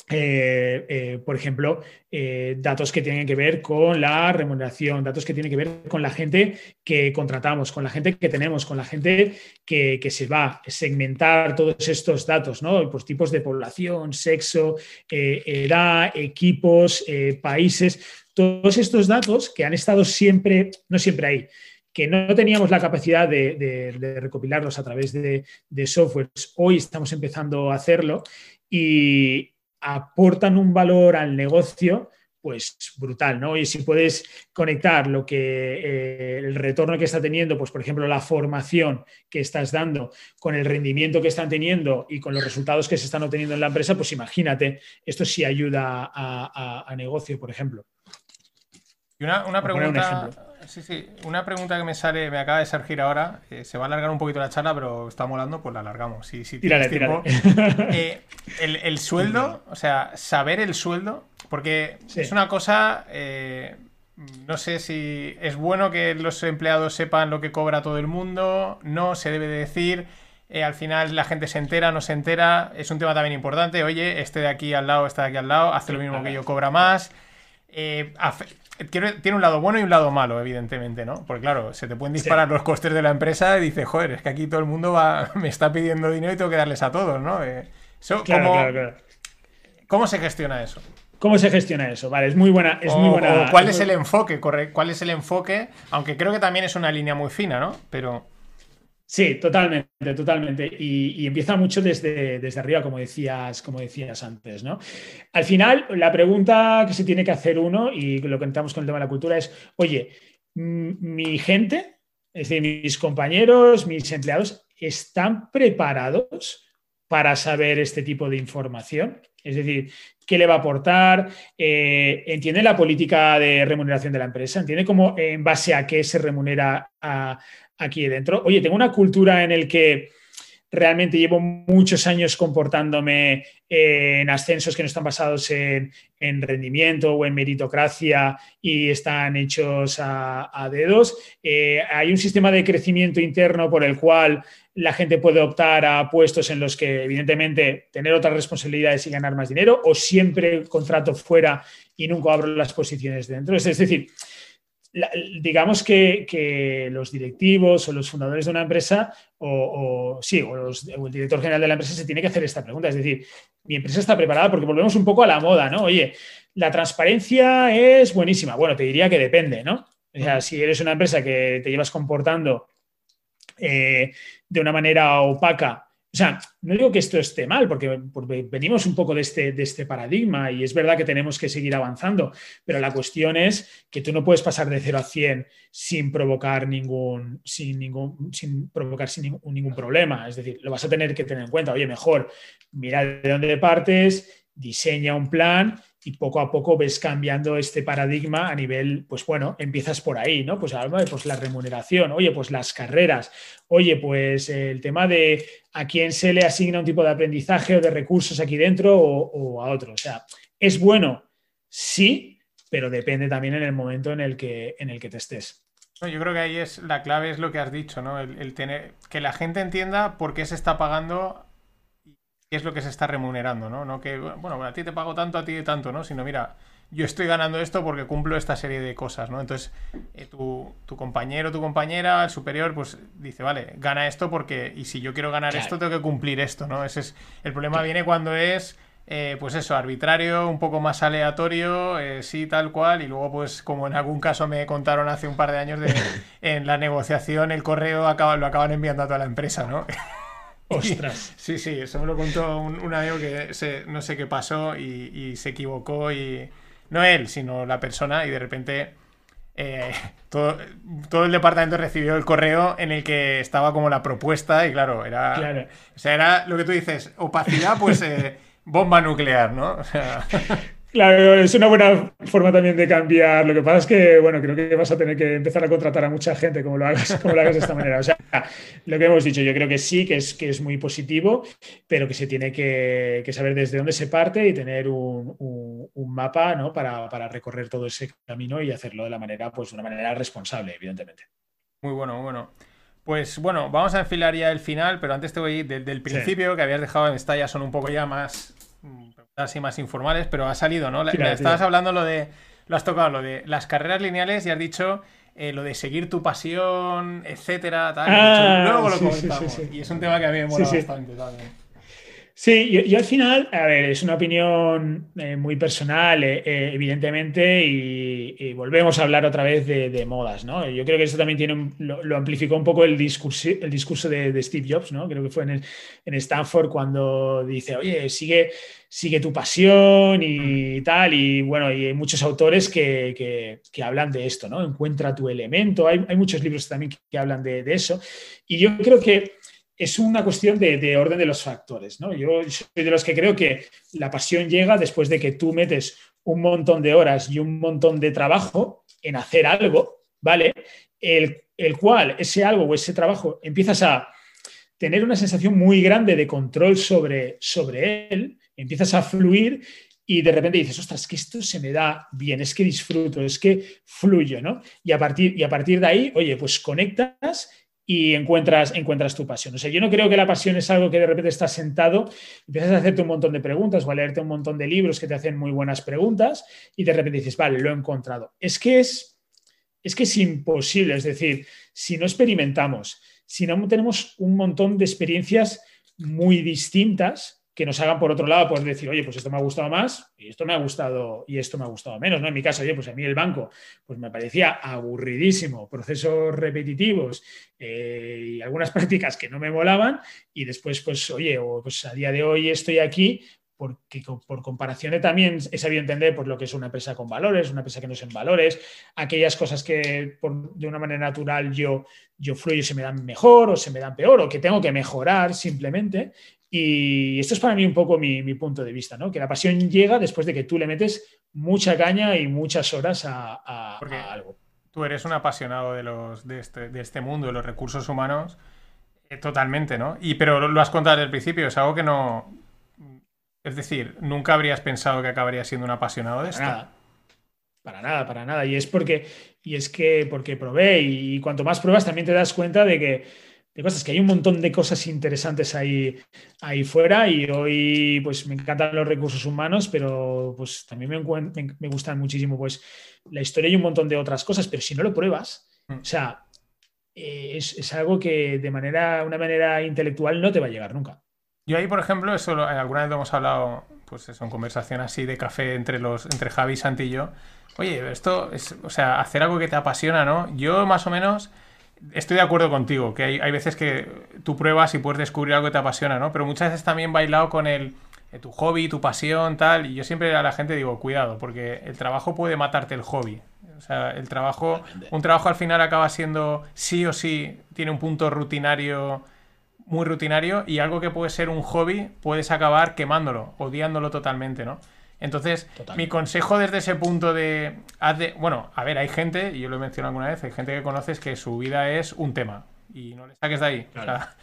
eh, eh, por ejemplo, eh, datos que tienen que ver con la remuneración, datos que tienen que ver con la gente que contratamos, con la gente que tenemos, con la gente que, se va a segmentar todos estos datos, ¿no? Pues tipos de población, sexo, edad, equipos, países, todos estos datos que han estado siempre, no siempre ahí, que no teníamos la capacidad de, recopilarlos a través de, de softwares, hoy estamos empezando a hacerlo y, aportan un valor al negocio pues brutal, ¿no? Y si puedes conectar lo que eh, el retorno que está teniendo, pues por ejemplo la formación que estás dando con el rendimiento que están teniendo y con los resultados que se están obteniendo en la empresa, pues imagínate, esto sí ayuda a, negocio, por ejemplo. Y una, pregunta, Sí, sí. Una pregunta que me sale, me acaba de surgir ahora. Eh, se va a alargar un poquito la charla, pero está molando, pues la alargamos. Si, si tírale, tiempo. Eh, el, sueldo, o sea, saber el sueldo, porque es una cosa. Eh, no sé si es bueno que los empleados sepan lo que cobra todo el mundo, no se debe de decir. Eh, al final la gente se entera, no se entera. Es un tema también importante. Oye, este de aquí al lado, este de aquí al lado, hace lo mismo que yo, cobra más. Eh, tiene un lado bueno y un lado malo, evidentemente, ¿no? Porque claro, se te pueden disparar los costes de la empresa y dices, joder, es que aquí todo el mundo va, me está pidiendo dinero y tengo que darles a todos, ¿no? Eh, ¿cómo, se gestiona eso? ¿Cómo se gestiona eso? Vale, es muy buena. Es muy buena ¿Cuál es, el enfoque? ¿Cuál es el enfoque? Aunque creo que también es una línea muy fina, ¿no? Pero. Sí, totalmente, totalmente. Y, empieza mucho desde, desde arriba, como decías, como decías antes, ¿no? Al final, la pregunta que se tiene que hacer uno, y lo que entramos con el tema de la cultura, es, oye, mi gente, es decir, mis compañeros, mis empleados, ¿están preparados para saber este tipo de información? Es decir, ¿qué le va a aportar? Eh, ¿Entiende la política de remuneración de la empresa? ¿Entiende cómo, en base a qué se remunera a, aquí dentro. Oye, tengo una cultura en el que realmente llevo muchos años comportándome en ascensos que no están basados en, rendimiento o en meritocracia y están hechos a, dedos. Eh, hay un sistema de crecimiento interno por el cual la gente puede optar a puestos en los que, evidentemente, tener otras responsabilidades y ganar más dinero, o siempre contrato fuera y nunca abro las posiciones dentro. Es decir, digamos que, los directivos o los fundadores de una empresa, o, sí, o, el director general de la empresa se tiene que hacer esta pregunta. Es decir, mi empresa está preparada porque volvemos un poco a la moda, ¿no? Oye, la transparencia es buenísima. Bueno, te diría que depende, ¿no? O sea, si eres una empresa que te llevas comportando eh, de una manera opaca o sea, no digo que esto esté mal, porque, venimos un poco de este, de este, paradigma y es verdad que tenemos que seguir avanzando, pero la cuestión es que tú no puedes pasar de 0 a 100 sin provocar ningún, sin ningún, sin provocar sin ningún, ningún problema. Es decir, lo vas a tener que tener en cuenta. Oye, mejor mira de dónde partes, diseña un plan y poco a poco ves cambiando este paradigma a nivel, pues bueno, empiezas por ahí, ¿no? Pues, pues la remuneración, oye, pues las carreras, oye, pues el tema de a quién se le asigna un tipo de aprendizaje o de recursos aquí dentro o, a otro. O sea, es bueno, sí, pero depende también en el momento en el que, en el que te estés. yo creo que ahí es la clave es lo que has dicho, ¿no? el, tener que la gente entienda por qué se está pagando qué es lo que se está remunerando, ¿no? No que, bueno, a ti te pago tanto, a ti tanto, ¿no? Sino, mira, yo estoy ganando esto porque cumplo esta serie de cosas, ¿no? Entonces, eh, tu, tu, compañero, tu compañera, el superior, pues dice, vale, gana esto porque, y si yo quiero ganar esto, tengo que cumplir esto, ¿no? Ese es, el problema viene cuando es, eh, pues eso, arbitrario, un poco más aleatorio, eh, sí, tal cual, y luego, pues, como en algún caso me contaron hace un par de años, de, en la negociación el correo acaba, lo acaban enviando a toda la empresa, ¿no? Ostras. Sí, sí, eso me lo contó un, amigo que no sé qué pasó y, se equivocó y no él, sino la persona y de repente eh, todo, el departamento recibió el correo en el que estaba como la propuesta y claro, era, O sea, era lo que tú dices, opacidad, pues eh, bomba nuclear, ¿no? O sea... Claro, es una buena forma también de cambiar. Lo que pasa es que, bueno, creo que vas a tener que empezar a contratar a mucha gente como lo hagas, como lo hagas de esta manera. O sea, lo que hemos dicho, yo creo que sí, que es, que es muy positivo, pero que se tiene que, saber desde dónde se parte y tener un, mapa ¿no? para, recorrer todo ese camino y hacerlo de la manera, pues de una manera responsable, evidentemente. Muy bueno, muy bueno. Pues bueno, vamos a enfilar ya el final, pero antes te voy a ir del, principio que habías dejado en esta ya son un poco ya más así más informales, pero ha salido, ¿no? estabas hablando lo de, lo has tocado, lo de las carreras lineales y has dicho eh, lo de seguir tu pasión, etcétera, tal. Ah, luego lo comentamos. y es un tema que a mí me mola bastante también. Sí, yo, al final, a ver, es una opinión eh, muy personal, eh, evidentemente, y, volvemos a hablar otra vez de, modas, ¿no? Yo creo que eso también tiene lo, amplificó un poco el discurso, el discurso de, Steve Jobs, ¿no? Creo que fue en, Stanford cuando dice, oye, sigue, sigue tu pasión y tal, y bueno, y hay muchos autores que, hablan de esto, ¿no? Encuentra tu elemento, hay, muchos libros también que, hablan de eso, y yo creo que es una cuestión de, orden de los factores. ¿no? Yo soy de los que creo que la pasión llega después de que tú metes un montón de horas y un montón de trabajo en hacer algo, ¿vale? El, cual ese algo o ese trabajo empiezas a tener una sensación muy grande de control sobre, sobre él, empiezas a fluir y de repente dices, ostras, que esto se me da bien, es que disfruto, es que fluyo, ¿no? Y a partir, y a partir de ahí, oye, pues conectas y encuentras, encuentras tu pasión. O sea, yo no creo que la pasión es algo que de repente estás sentado, empiezas a hacerte un montón de preguntas o a leerte un montón de libros que te hacen muy buenas preguntas y de repente dices, vale, lo he encontrado. Es que es, es que es imposible, es decir, si no experimentamos, si no tenemos un montón de experiencias muy distintas, que nos hagan por otro lado, pues decir, oye, pues esto me ha gustado más y esto me ha gustado y esto me ha gustado menos, ¿no? En mi caso, oye, pues a mí el banco, pues me parecía aburridísimo, procesos repetitivos eh, y algunas prácticas que no me molaban y después, pues, oye, o, pues a día de hoy estoy aquí porque por comparación también he sabido entender pues, lo que es una empresa con valores, una empresa que no es en valores, aquellas cosas que de una manera natural yo, yo fluyo y se me dan mejor o se me dan peor o que tengo que mejorar simplemente y esto es para mí un poco mi, punto de vista, ¿no? Que la pasión llega después de que tú le metes mucha caña y muchas horas a, algo. Tú eres un apasionado de, los, de, este, de este mundo, de los recursos humanos, eh, totalmente, ¿no? Y, pero lo has contado desde el principio, es algo que no... Es decir, nunca habrías pensado que acabaría siendo un apasionado de esto. Para nada. Para nada, para nada. Y es porque, y es que porque probé y cuanto más pruebas también te das cuenta de que de cosas, que hay un montón de cosas interesantes ahí, ahí fuera y hoy pues me encantan los recursos humanos, pero pues también me, me, gustan muchísimo pues la historia y un montón de otras cosas, pero si no lo pruebas, mm. o sea, eh, es, algo que de manera, una manera intelectual no te va a llegar nunca. Yo ahí, por ejemplo, eso alguna vez lo hemos hablado, pues eso, en conversación así de café entre los, entre Javi Santi y yo. Oye, esto es, o sea, hacer algo que te apasiona, ¿no? Yo más o menos estoy de acuerdo contigo, que hay, veces que tú pruebas y puedes descubrir algo que te apasiona, ¿no? Pero muchas veces también bailado con el eh, tu hobby, tu pasión, tal. Y yo siempre a la gente digo, cuidado, porque el trabajo puede matarte el hobby. O sea, el trabajo, un trabajo al final acaba siendo sí o sí, tiene un punto rutinario, muy rutinario, y algo que puede ser un hobby, puedes acabar quemándolo, odiándolo totalmente, ¿no? Entonces, mi consejo desde ese punto de, Bueno, a ver, hay gente, y yo lo he mencionado alguna vez, hay gente que conoces que su vida es un tema. Y no le saques de ahí. O sea,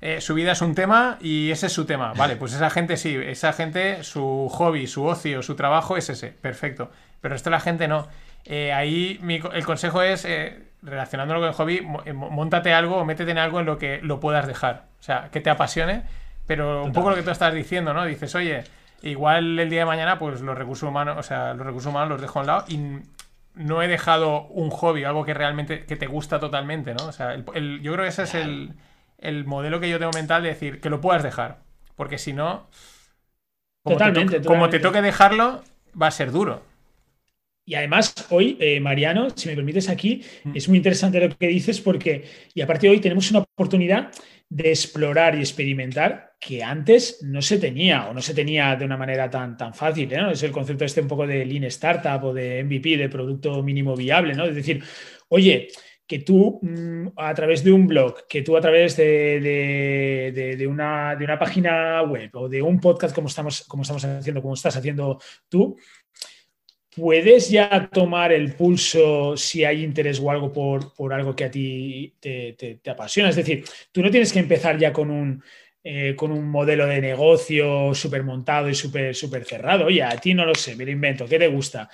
eh, su vida es un tema y ese es su tema. Vale, pues esa gente sí, esa gente, su hobby, su ocio, su trabajo es ese. Perfecto. Pero esto la gente no. Eh, ahí el consejo es, eh, relacionándolo con el hobby, montate algo o métete en algo en lo que lo puedas dejar. O sea, que te apasione. Pero un poco lo que tú estás diciendo, ¿no? Dices, oye, Igual el día de mañana, pues los recursos humanos, o sea, los recursos humanos los dejo a un lado y no he dejado un hobby, algo que realmente que te gusta totalmente, ¿no? O sea, yo creo que ese es el, modelo que yo tengo mental de decir que lo puedas dejar. Porque si no, como, totalmente, te, como te toque dejarlo, va a ser duro. Y además, hoy, eh, Mariano, si me permites aquí, mm. es muy interesante lo que dices porque, y aparte hoy tenemos una oportunidad de explorar y experimentar que antes no se tenía o no se tenía de una manera tan, tan fácil. ¿no? Es el concepto este un poco de Lean Startup o de MVP, de producto mínimo viable. ¿no? Es decir, oye, que tú mm, a través de un blog, que tú a través de, una, de, una, página web o de un podcast como estamos, como estamos haciendo, como estás haciendo tú, puedes ya tomar el pulso si hay interés o algo por, algo que a ti te, apasiona. Es decir, tú no tienes que empezar ya con un, eh, con un modelo de negocio súper montado y súper cerrado. Oye, a ti no lo sé, me lo invento, ¿qué te gusta?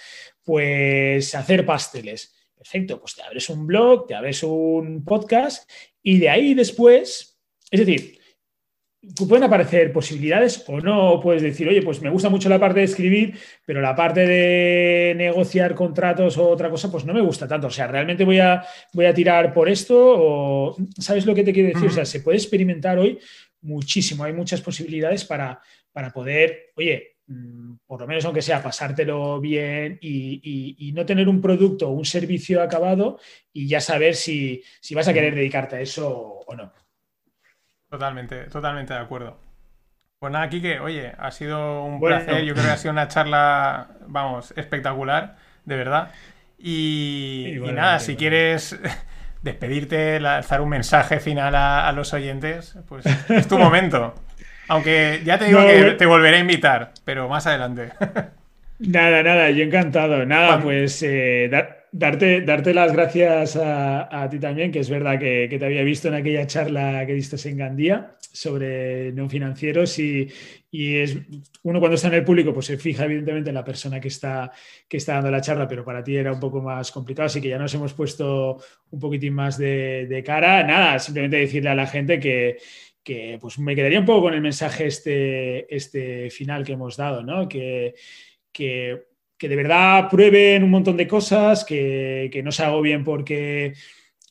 Pues hacer pasteles. Perfecto, pues te abres un blog, te abres un podcast y de ahí después, es decir, pueden aparecer posibilidades o no, puedes decir, oye, pues me gusta mucho la parte de escribir, pero la parte de negociar contratos o otra cosa, pues no me gusta tanto. O sea, realmente voy a, voy a tirar por esto o, ¿sabes lo que te quiero decir? O sea, se puede experimentar hoy muchísimo, hay muchas posibilidades para, para poder, oye, mm, por lo menos aunque sea pasártelo bien y, no tener un producto o un servicio acabado y ya saber si, si vas a querer dedicarte a eso o no. Totalmente, totalmente de acuerdo. Pues nada, Kike, oye, ha sido un placer. Yo creo que ha sido una charla, vamos, espectacular, de verdad. Y, nada, si quieres despedirte, lanzar un mensaje final a, los oyentes, pues es tu momento. Aunque ya te digo que te volveré a invitar, pero más adelante. nada, nada, yo encantado. Nada, pues eh, darte, darte las gracias a, ti también, que es verdad que, te había visto en aquella charla que diste en Gandía sobre no financieros y, es uno cuando está en el público pues se fija evidentemente en la persona que está, que está dando la charla, pero para ti era un poco más complicado, así que ya nos hemos puesto un poquitín más de, cara. Nada, simplemente decirle a la gente que, pues me quedaría un poco con el mensaje este, este final que hemos dado, ¿no? Que, que que de verdad prueben un montón de cosas, que, no se agobien porque,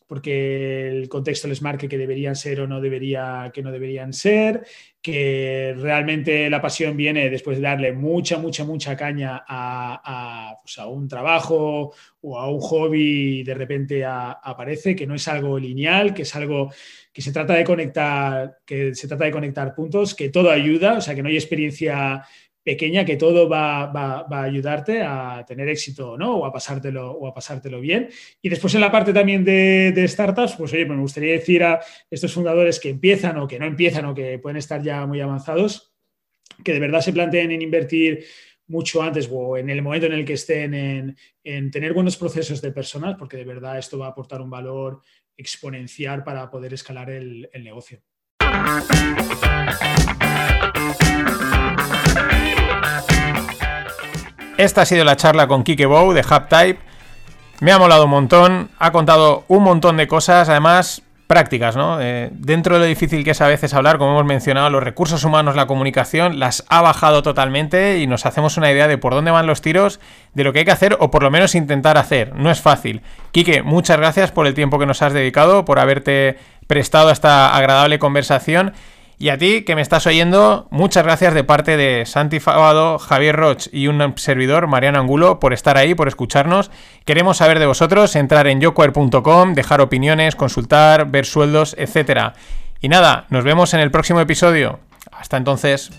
porque el contexto les marque que deberían ser o no debería, que no deberían ser, que realmente la pasión viene después de darle mucha, mucha, mucha caña a, pues un trabajo o a un hobby y de repente aparece, que no es algo lineal, que es algo que se trata de conectar, que se trata de conectar puntos, que todo ayuda, o sea, que no hay experiencia pequeña que todo va, a ayudarte a tener éxito ¿no? o, a pasártelo, o a pasártelo bien. Y después en la parte también de, startups, pues oye, me gustaría decir a estos fundadores que empiezan o que no empiezan o que pueden estar ya muy avanzados, que de verdad se planteen en invertir mucho antes o en el momento en el que estén en, tener buenos procesos de personal, porque de verdad esto va a aportar un valor exponencial para poder escalar el, el negocio. Esta ha sido la charla con Kike Bow de HubType. Me ha molado un montón, ha contado un montón de cosas, además prácticas, ¿no? Eh, dentro de lo difícil que es a veces hablar, como hemos mencionado, los recursos humanos, la comunicación, las ha bajado totalmente y nos hacemos una idea de por dónde van los tiros, de lo que hay que hacer o por lo menos intentar hacer. No es fácil. Quique, muchas gracias por el tiempo que nos has dedicado, por haberte prestado esta agradable conversación y a ti, que me estás oyendo, muchas gracias de parte de Santi Fabado, Javier Roch y un servidor, Mariano Angulo, por estar ahí, por escucharnos. Queremos saber de vosotros, entrar en yoquare.com, dejar opiniones, consultar, ver sueldos, etc. Y nada, nos vemos en el próximo episodio. Hasta entonces.